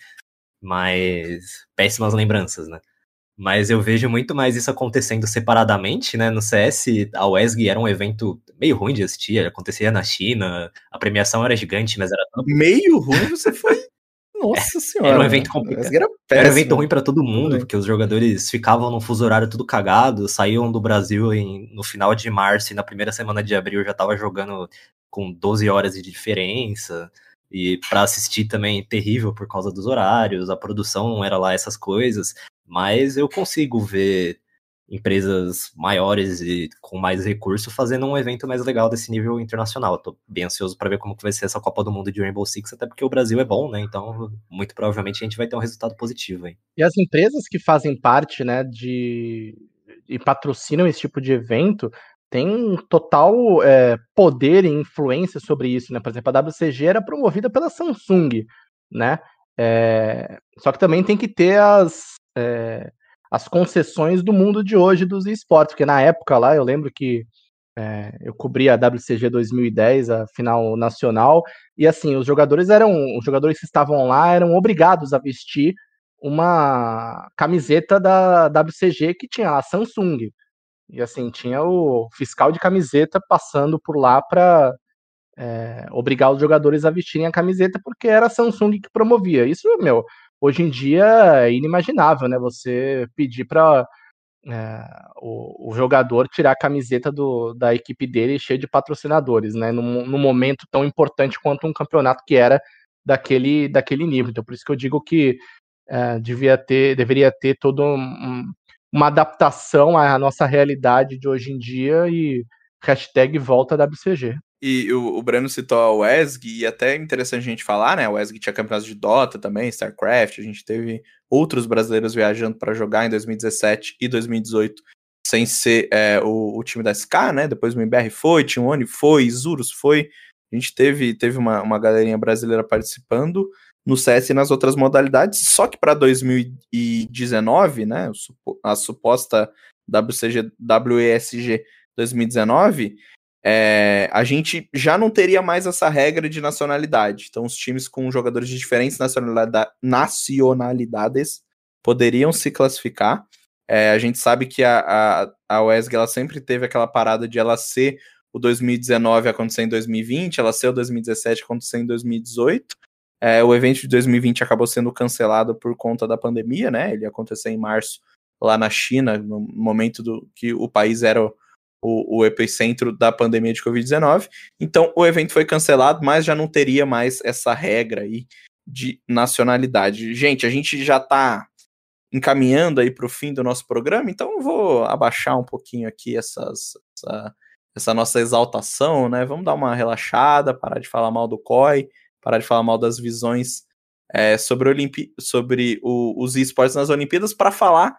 Mas péssimas lembranças, né? Mas eu vejo muito mais isso acontecendo separadamente, né? No CS, a WESG era um evento meio ruim de assistir, acontecia na China, a premiação era gigante, mas era. Meio ruim? Você foi... Nossa senhora. Era um evento complicado. Era, era, um evento ruim para todo mundo, porque os jogadores ficavam num fuso horário tudo cagado, saíam do Brasil em, no final de março e na primeira semana de abril já tava jogando com 12 horas de diferença. E para assistir também terrível por causa dos horários, a produção não era lá essas coisas. Mas eu consigo ver empresas maiores e com mais recurso fazendo um evento mais legal desse nível internacional. Estou bem ansioso para ver como que vai ser essa Copa do Mundo de Rainbow Six, até porque o Brasil é bom, né? Então, muito provavelmente a gente vai ter um resultado positivo aí. E as empresas que fazem parte, né, de e patrocinam esse tipo de evento têm total é, poder e influência sobre isso, né? Por exemplo, a WCG era promovida pela Samsung, né? É, só que também tem que ter as, é, as concessões do mundo de hoje dos esportes, porque na época lá eu lembro que é, eu cobri a WCG 2010, a final nacional, e assim, os jogadores eram, os jogadores que estavam lá eram obrigados a vestir uma camiseta da WCG que tinha a Samsung. E assim, tinha o fiscal de camiseta passando por lá para é, obrigar os jogadores a vestirem a camiseta, porque era a Samsung que promovia. Isso, meu, hoje em dia é inimaginável, né? Você pedir para é, o, o, jogador tirar a camiseta do, da equipe dele cheia de patrocinadores, né? Num, num, momento tão importante quanto um campeonato que era daquele, daquele nível. Então, por isso que eu digo que é, devia ter, deveria ter todo um, uma adaptação à nossa realidade de hoje em dia e hashtag volta WCG. E o, o Breno citou a WESG, e até é interessante a gente falar, né? A WESG tinha campeonatos de Dota também, StarCraft, a gente teve outros brasileiros viajando para jogar em 2017 e 2018, sem ser é, o, o, time da SK, né? Depois o MBR foi, One foi, Isurus foi. A gente teve, teve uma, uma galerinha brasileira participando no CS e nas outras modalidades, só que para 2019, né? A suposta WCG, WESG 2019 é, a gente já não teria mais essa regra de nacionalidade. Então, os times com jogadores de diferentes nacionalidades poderiam se classificar. É, a gente sabe que a, a, a UESG ela sempre teve aquela parada de ela ser o 2019 acontecer em 2020, ela ser o 2017 acontecer em 2018. É, o evento de 2020 acabou sendo cancelado por conta da pandemia, né? Ele ia acontecer em março lá na China, no momento do que o país era o, o epicentro da pandemia de Covid-19. Então o evento foi cancelado, mas já não teria mais essa regra aí de nacionalidade. Gente, a gente já está encaminhando aí para o fim do nosso programa, então eu vou abaixar um pouquinho aqui essas, essa, essa nossa exaltação, né? Vamos dar uma relaxada, parar de falar mal do COI, parar de falar mal das visões é, sobre, sobre o, os esportes nas Olimpíadas para falar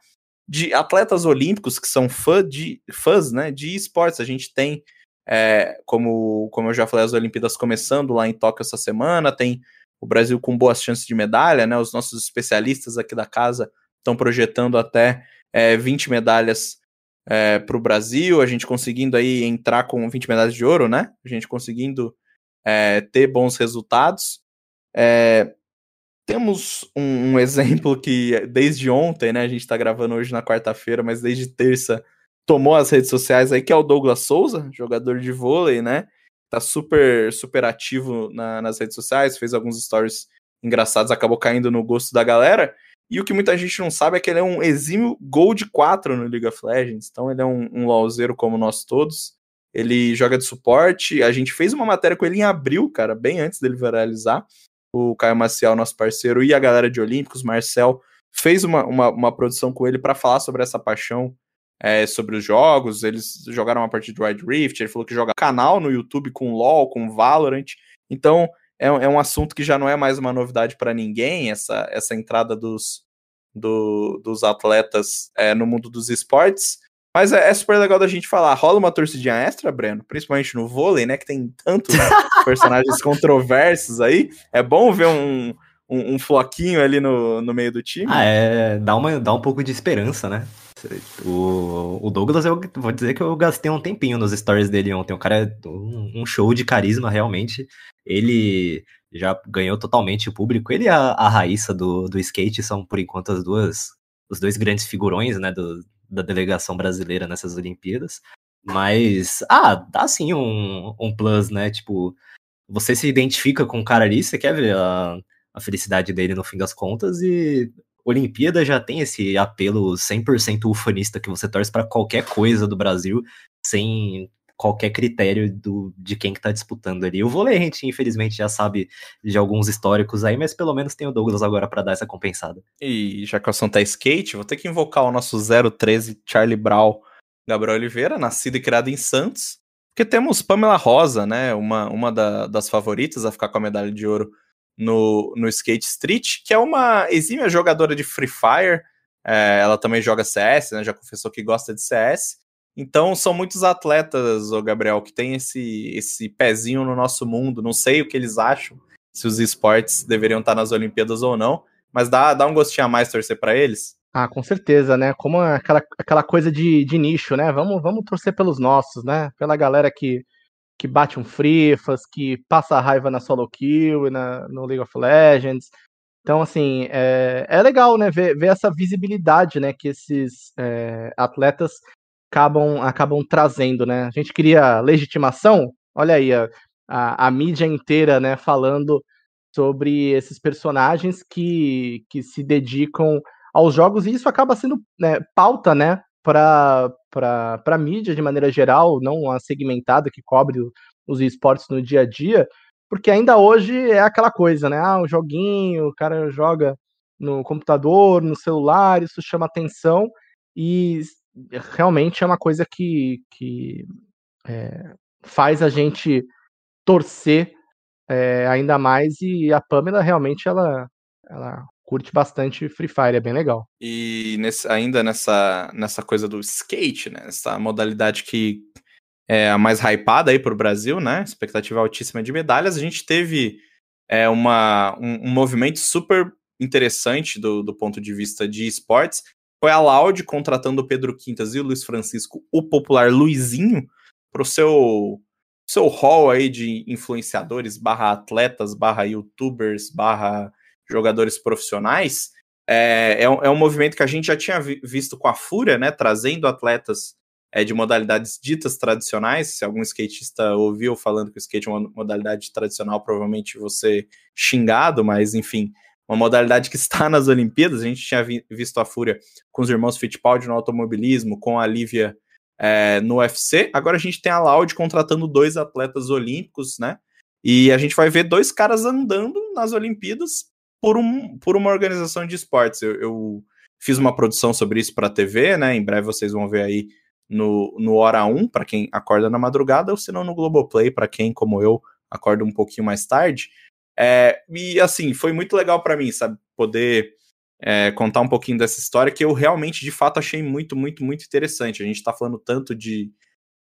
de atletas olímpicos que são fã de, fãs né, de esportes. A gente tem, é, como, como eu já falei, as Olimpíadas começando lá em Tóquio essa semana, tem o Brasil com boas chances de medalha, né? Os nossos especialistas aqui da casa estão projetando até é, 20 medalhas é, para o Brasil, a gente conseguindo aí entrar com 20 medalhas de ouro, né? A gente conseguindo é, ter bons resultados. É, temos um, um, exemplo que desde ontem, né? A gente tá gravando hoje na quarta-feira, mas desde terça tomou as redes sociais aí, que é o Douglas Souza, jogador de vôlei, né? Tá super, super ativo na, nas redes sociais, fez alguns stories engraçados, acabou caindo no gosto da galera. E o que muita gente não sabe é que ele é um exímio Gold 4 no League of Legends. Então ele é um, um LOLzeiro como nós todos. Ele joga de suporte. A gente fez uma matéria com ele em abril, cara, bem antes dele viralizar o Caio Maciel, nosso parceiro, e a galera de Olímpicos, Marcel, fez uma, uma, uma produção com ele para falar sobre essa paixão é, sobre os jogos. Eles jogaram uma partida do Wild Rift, ele falou que joga canal no YouTube com LoL, com Valorant. Então, é, é um assunto que já não é mais uma novidade para ninguém, essa, essa entrada dos, do, dos atletas é, no mundo dos esportes. Mas é, é, super legal da gente falar. Rola uma torcidinha extra, Breno? Principalmente no vôlei, né? Que tem tantos personagens controversos aí. É bom ver um, um, um, floquinho ali no, no meio do time. Ah, é. Dá, uma, dá um pouco de esperança, né? O, o Douglas, eu vou dizer que eu gastei um tempinho nos stories dele ontem. O cara é um, um show de carisma, realmente. Ele já ganhou totalmente o público. Ele e a, a Raíssa do, do skate são, por enquanto, as duas, os dois grandes figurões, né? Do, da delegação brasileira nessas Olimpíadas. Mas, ah, dá sim um, um plus, né? Tipo, você se identifica com o cara ali, você quer ver a, a felicidade dele no fim das contas, e Olimpíada já tem esse apelo 100% ufanista que você torce para qualquer coisa do Brasil, sem qualquer critério do, de quem que tá disputando ali. O vôlei a gente, infelizmente, já sabe de alguns históricos aí, mas pelo menos tem o Douglas agora para dar essa compensada. E já que o assunto é skate, vou ter que invocar o nosso 013 Charlie Brown Gabriel Oliveira, nascido e criado em Santos, porque temos Pamela Rosa, né, uma, uma da, das favoritas a ficar com a medalha de ouro no, no Skate Street, que é uma exímia jogadora de Free Fire, é, ela também joga CS, né, já confessou que gosta de CS, então são muitos atletas, o Gabriel, que tem esse, esse pezinho no nosso mundo. Não sei o que eles acham, se os esportes deveriam estar nas Olimpíadas ou não, mas dá, dá um gostinho a mais torcer para eles. Ah, com certeza, né? Como aquela, aquela coisa de, de nicho, né? Vamos, vamos torcer pelos nossos, né? Pela galera que, que bate um frifas, que passa raiva na solo kill e na, no League of Legends. Então, assim, é, é legal, né? Ver, ver essa visibilidade, né? Que esses é, atletas acabam, acabam trazendo, né? A gente queria legitimação, olha aí, a, a, a mídia inteira, né, falando sobre esses personagens que, que se dedicam aos jogos, e isso acaba sendo né, pauta, né, para a mídia de maneira geral, não a segmentada que cobre os esportes no dia a dia, porque ainda hoje é aquela coisa, né? Ah, o joguinho, o cara joga no computador, no celular, isso chama atenção, e realmente é uma coisa que, que é, faz a gente torcer é, ainda mais e a Pamela realmente ela, ela curte bastante Free Fire, é bem legal. E nesse, ainda nessa, nessa coisa do skate, né? Essa modalidade que é a mais hypada aí pro Brasil, né? Expectativa altíssima de medalhas. A gente teve é, uma, um, um movimento super interessante do, do ponto de vista de esportes. Foi a Loud contratando o Pedro Quintas e o Luiz Francisco, o popular Luizinho, para o seu, seu hall aí de influenciadores, barra atletas, barra youtubers, barra jogadores profissionais. É, é, um, é um movimento que a gente já tinha vi, visto com a Fúria, né? Trazendo atletas é, de modalidades ditas tradicionais. Se algum skatista ouviu falando que o skate é uma modalidade tradicional, provavelmente você xingado, mas enfim, uma modalidade que está nas Olimpíadas. A gente tinha vi, visto a Fúria com os irmãos Fittipaldi no automobilismo, com a Lívia é, no UFC. Agora a gente tem a Loud contratando dois atletas olímpicos, né? E a gente vai ver dois caras andando nas Olimpíadas por, um, por uma organização de esportes. Eu, eu fiz uma produção sobre isso para a TV, né? Em breve vocês vão ver aí no, no Hora 1, para quem acorda na madrugada, ou se não no Globoplay, para quem, como eu, acorda um pouquinho mais tarde. É, e assim, foi muito legal para mim, sabe, poder é, contar um pouquinho dessa história que eu realmente, de fato, achei muito, muito, muito interessante. A gente está falando tanto de,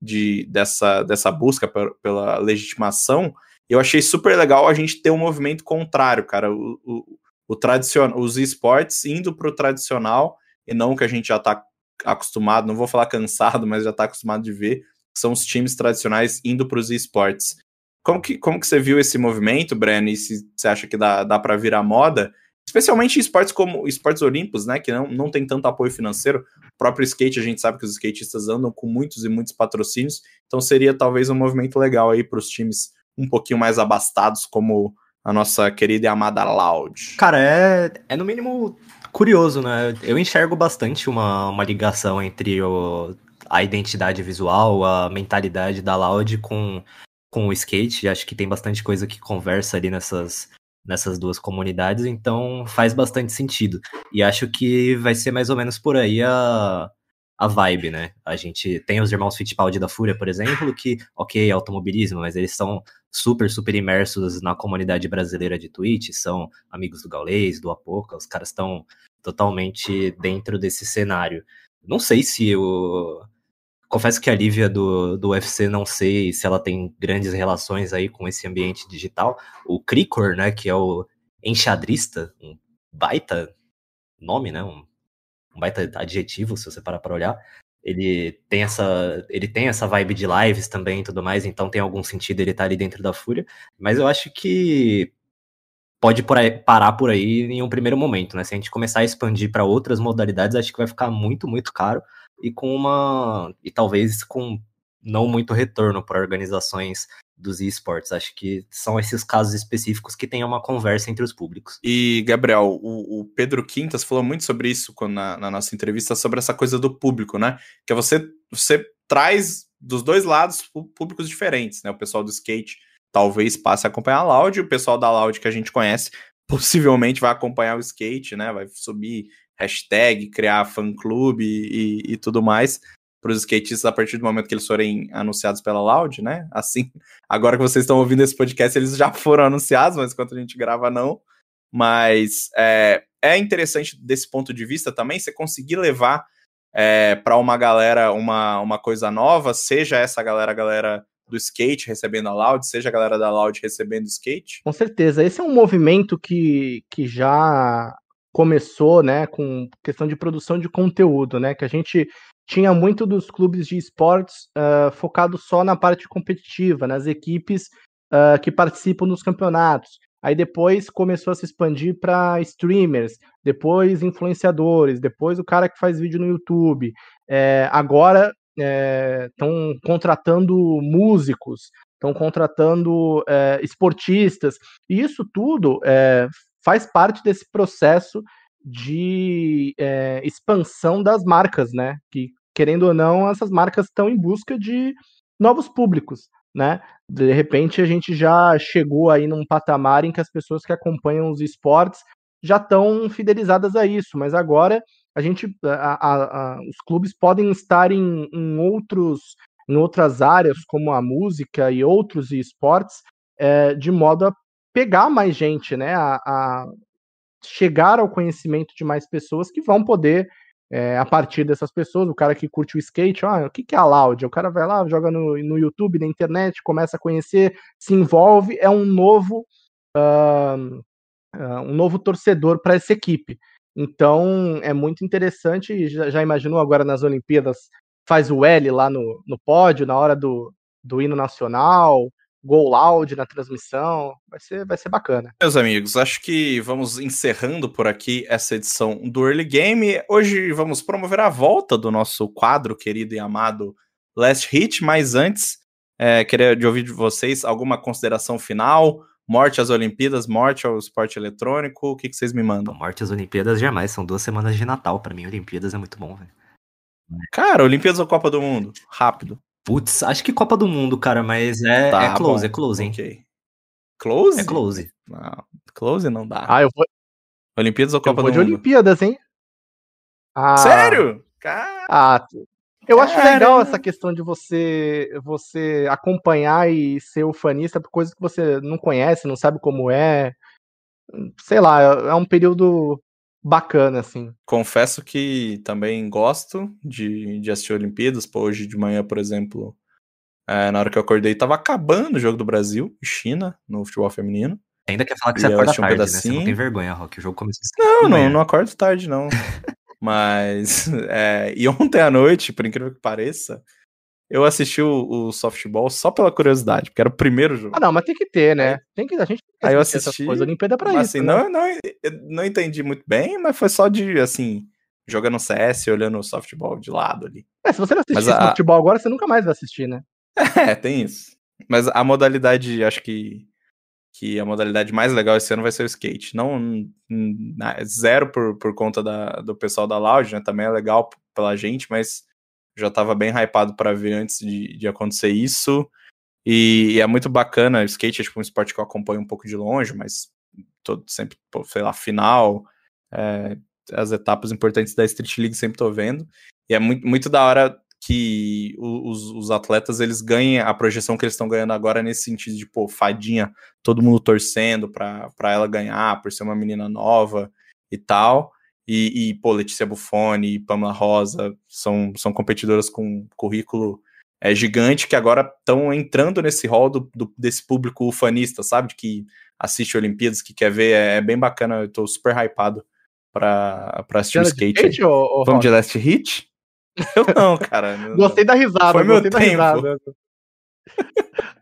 de dessa, dessa busca pela legitimação, eu achei super legal a gente ter um movimento contrário, cara. O, o, o tradicional, os esportes indo para o tradicional e não que a gente já está acostumado, não vou falar cansado, mas já está acostumado de ver, são os times tradicionais indo para os esportes. Como que, como que você viu esse movimento, Breno, e se você acha que dá, dá para virar moda? Especialmente em esportes como esportes olímpicos, né, que não, não tem tanto apoio financeiro. O próprio skate, a gente sabe que os skatistas andam com muitos e muitos patrocínios, então seria talvez um movimento legal aí para os times um pouquinho mais abastados, como a nossa querida e amada Loud. Cara, é, é no mínimo curioso, né? Eu enxergo bastante uma, uma ligação entre o, a identidade visual, a mentalidade da Loud com, com o skate. Acho que tem bastante coisa que conversa ali nessas, nessas duas comunidades, então faz bastante sentido. E acho que vai ser mais ou menos por aí a, a vibe, né? A gente tem os irmãos Fittipaldi da Fúria, por exemplo, que, ok, automobilismo, mas eles são super, super imersos na comunidade brasileira de Twitch, são amigos do Gaulês, do Apoca, os caras estão totalmente dentro desse cenário. Não sei se o. Confesso que a Lívia do, do UFC, não sei se ela tem grandes relações aí com esse ambiente digital. O Cricor, né, que é o enxadrista, um baita nome, né, um, um baita adjetivo, se você parar para olhar ele tem essa ele tem essa vibe de lives também e tudo mais, então tem algum sentido ele estar tá ali dentro da Fúria, mas eu acho que pode por aí, parar por aí em um primeiro momento, né? Se a gente começar a expandir para outras modalidades, acho que vai ficar muito, muito caro e com uma e talvez com não muito retorno para organizações dos esportes. Acho que são esses casos específicos que tem uma conversa entre os públicos. E, Gabriel, o, o Pedro Quintas falou muito sobre isso na, na, nossa entrevista, sobre essa coisa do público, né? Que é você, você traz dos dois lados públicos diferentes, né? O pessoal do skate talvez passe a acompanhar a Loud, o pessoal da Loud que a gente conhece possivelmente vai acompanhar o skate, né? Vai subir hashtag, criar fã-clube e, e, tudo mais para os skatistas a partir do momento que eles forem anunciados pela Loud, né? Assim, agora que vocês estão ouvindo esse podcast, eles já foram anunciados, mas enquanto a gente grava, não. Mas é, é interessante desse ponto de vista também você conseguir levar é, para uma galera uma, uma coisa nova, seja essa galera, a galera do skate recebendo a Loud, seja a galera da Loud recebendo skate? Com certeza. Esse é um movimento que, que já começou, né, com questão de produção de conteúdo, né, que a gente tinha muito dos clubes de esportes uh, focado só na parte competitiva, nas equipes uh, que participam dos campeonatos. Aí depois começou a se expandir para streamers, depois influenciadores, depois o cara que faz vídeo no YouTube. É, agora estão é, contratando músicos, estão contratando é, esportistas, e isso tudo é, faz parte desse processo de é, expansão das marcas, né? Que, querendo ou não, essas marcas estão em busca de novos públicos, né? De repente a gente já chegou aí num patamar em que as pessoas que acompanham os esportes já estão fidelizadas a isso, mas agora a gente, a, a, a, os clubes podem estar em, em, outros, em outras áreas, como a música e outros esportes, é, de modo a pegar mais gente, né? A, a, chegar ao conhecimento de mais pessoas que vão poder, é, a partir dessas pessoas, o cara que curte o skate, ah, o que, que é a Loud? O cara vai lá, joga no, no YouTube, na internet, começa a conhecer, se envolve, é um novo. Uh, uh, um novo torcedor para essa equipe. Então é muito interessante. Já, já, imaginou agora nas Olimpíadas faz o L lá no, no pódio na hora do, do hino nacional, gol loud na transmissão, vai ser, vai ser bacana. Meus amigos, acho que vamos encerrando por aqui essa edição do Early Game. Hoje vamos promover a volta do nosso quadro querido e amado Last Hit, mas antes, é, queria de ouvir de vocês alguma consideração final, Morte às Olimpíadas, morte ao esporte eletrônico, o que, que vocês me mandam? Morte às Olimpíadas jamais, são duas semanas de Natal. para mim, Olimpíadas é muito bom, velho. Cara, Olimpíadas ou Copa do Mundo? Rápido. Putz, acho que Copa do Mundo, cara, mas é, tá, é close, bom. é close, hein? Okay. Close? É close. Não, close não dá. Ah, eu vou. Olimpíadas ou Copa eu vou do de Mundo? Olimpíadas, hein? Ah, Sério? Cara... Ah, eu acho legal essa questão de você você acompanhar e ser ufanista por coisas que você não conhece, não sabe como é. Sei lá, é um período bacana, assim. Confesso que também gosto de, de assistir Olimpíadas. Pô, hoje de manhã, por exemplo, é, na hora que eu acordei, tava acabando o jogo do Brasil e China no futebol feminino. Ainda quer falar que você acorda tarde, um né? Você não tem vergonha, Rock. O jogo começou Não, não, não acordo tarde, não. Mas. É, e ontem à noite, por incrível que pareça, eu assisti o, o, softball só pela curiosidade, porque era o primeiro jogo. Ah, não, mas tem que ter, né? Tem que, a gente tem que Aí eu assisti. Coisas. Olimpíada pra mas, isso. Assim, né? não, não, não entendi muito bem, mas foi só de, assim, jogando CS, olhando o softball de lado ali. É, se você não assistir a... softball agora, você nunca mais vai assistir, né? É, tem isso. Mas a modalidade, acho que que a modalidade mais legal esse ano vai ser o skate. Não zero por, por conta da, do pessoal da Loud, né? Também é legal pela gente, mas já estava bem hypado para ver antes de, de acontecer isso. E, e, é muito bacana. O skate é tipo um esporte que eu acompanho um pouco de longe, mas todo sempre, sei lá, final, é, as etapas importantes da Street League sempre tô vendo. E é muito, muito da hora que os, os atletas eles ganhem a projeção que eles estão ganhando agora nesse sentido de, pô, fadinha, todo mundo torcendo para ela ganhar, por ser uma menina nova e tal. E, e pô, Letícia Buffoni e Pamela Rosa são, são competidoras com currículo é, gigante que agora estão entrando nesse rol do, do, desse público ufanista, sabe? De que assiste Olimpíadas, que quer ver, é, é bem bacana, eu tô super hypado pra, pra assistir o skate. ou, ou Vamos de Last Hit? Eu não, cara. gostei da risada. Foi meu tempo.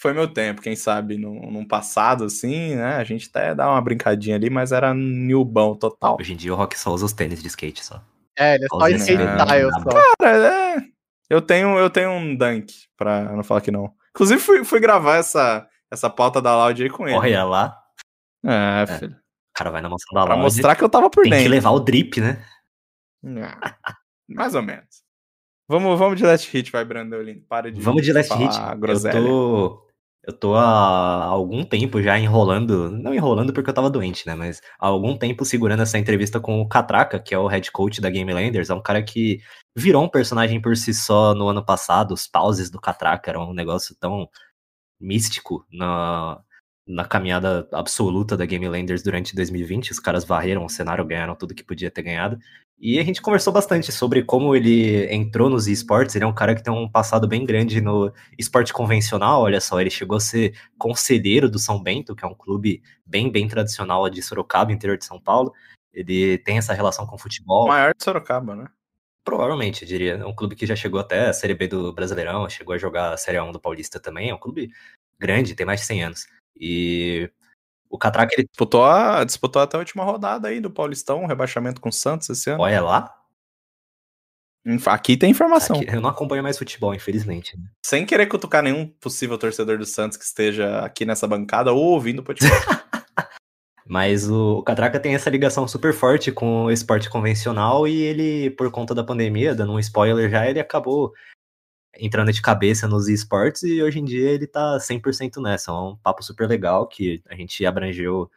Foi meu tempo, quem sabe, num, num, passado, assim, né? A gente até dá uma brincadinha ali, mas era newbão total. Hoje em dia o Rock só usa os tênis de skate só. É, ele é só skate style só. Cara, é... Eu tenho, eu tenho um dunk, pra não falar que não. Inclusive, fui, fui gravar essa, essa pauta da Loud aí com ele. Olha lá. É, filho. O cara vai na mansão da Loud. Pra mostrar que eu tava por tem dentro. Tem que levar o drip, né? Mais ou menos. Vamos, vamos de Last Hit, vai, Brandolin. Para de Vamos de Last Hit. Groselha. Eu tô, eu tô há algum tempo já enrolando, não enrolando porque eu tava doente, né? Mas há algum tempo segurando essa entrevista com o Catraca, que é o head coach da Game Landers. É um cara que virou um personagem por si só no ano passado. Os pauses do Catraca eram um negócio tão místico na, na caminhada absoluta da Game Landers durante 2020. Os caras varreram o cenário, ganharam tudo que podia ter ganhado. E a gente conversou bastante sobre como ele entrou nos esportes. Ele é um cara que tem um passado bem grande no esporte convencional. Olha só, ele chegou a ser conselheiro do São Bento, que é um clube bem, bem tradicional de Sorocaba, interior de São Paulo. Ele tem essa relação com o futebol. O maior de Sorocaba, né? Provavelmente, eu diria. É um clube que já chegou até a Série B do Brasileirão, chegou a jogar a Série 1 do Paulista também. É um clube grande, tem mais de 100 anos. E o Catraca, ele disputou, a, disputou até a última rodada aí do Paulistão, um rebaixamento com o Santos esse ano. Olha lá. Aqui tem informação. Aqui, eu não acompanho mais futebol, infelizmente. Né? Sem querer cutucar nenhum possível torcedor do Santos que esteja aqui nessa bancada ou ouvindo o podcast. Mas o, o Catraca tem essa ligação super forte com o esporte convencional e ele, por conta da pandemia, dando um spoiler já, ele acabou entrando de cabeça nos esportes e hoje em dia ele tá 100% nessa. É um papo super legal que a gente abrangeu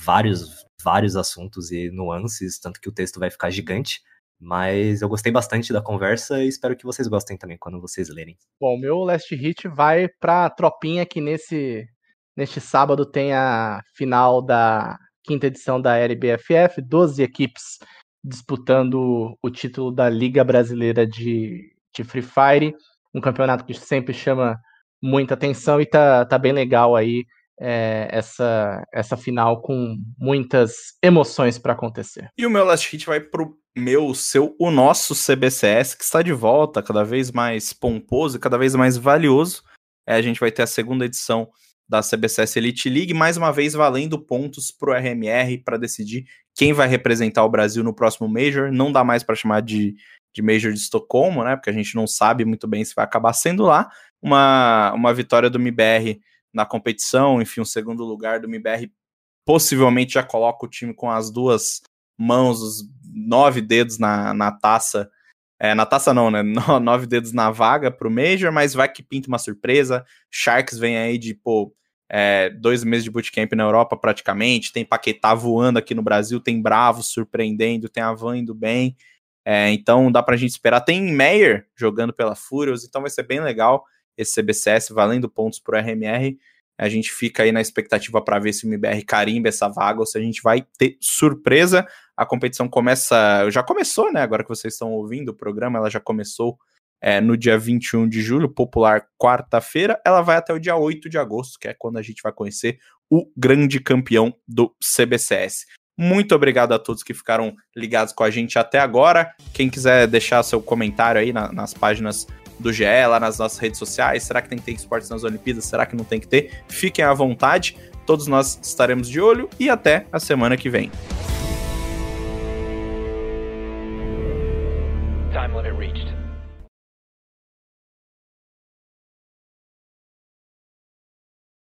vários, vários assuntos e nuances, tanto que o texto vai ficar gigante. Mas eu gostei bastante da conversa e espero que vocês gostem também quando vocês lerem. Bom, meu last hit vai pra tropinha que nesse neste sábado tem a final da quinta edição da LBFF, 12 equipes disputando o título da Liga Brasileira de, de Free Fire, um campeonato que sempre chama muita atenção e tá, tá bem legal aí é, essa, essa final com muitas emoções para acontecer. E o meu last hit vai pro meu, seu, o nosso CBCS, que está de volta, cada vez mais pomposo e cada vez mais valioso. É, a gente vai ter a segunda edição da CBCS Elite League, mais uma vez valendo pontos pro RMR para decidir quem vai representar o Brasil no próximo Major. Não dá mais para chamar de, de Major de Estocolmo, né? Porque a gente não sabe muito bem se vai acabar sendo lá. Uma, uma vitória do MBR na competição, enfim, um segundo lugar do MBR possivelmente já coloca o time com as duas mãos, os nove dedos na, na taça. É, na taça não, né? Nove dedos na vaga pro Major, mas vai que pinta uma surpresa. Sharks vem aí de, pô, é, dois meses de bootcamp na Europa praticamente. Tem Paquetá voando aqui no Brasil, tem Bravo surpreendendo, tem a Van indo bem. É, então dá pra gente esperar. Tem Meyer jogando pela Furious, então vai ser bem legal esse CBCS valendo pontos pro RMR. A gente fica aí na expectativa para ver se o MBR carimba essa vaga ou se a gente vai ter surpresa. A competição começa, já começou, né? Agora que vocês estão ouvindo o programa, ela já começou é, no dia 21 de julho, popular quarta-feira. Ela vai até o dia 8 de agosto, que é quando a gente vai conhecer o grande campeão do CBCS. Muito obrigado a todos que ficaram ligados com a gente até agora. Quem quiser deixar seu comentário aí na, nas páginas do GE, lá nas nossas redes sociais. Será que tem que ter esportes nas Olimpíadas? Será que não tem que ter? Fiquem à vontade. Todos nós estaremos de olho e até a semana que vem. Time limit reached.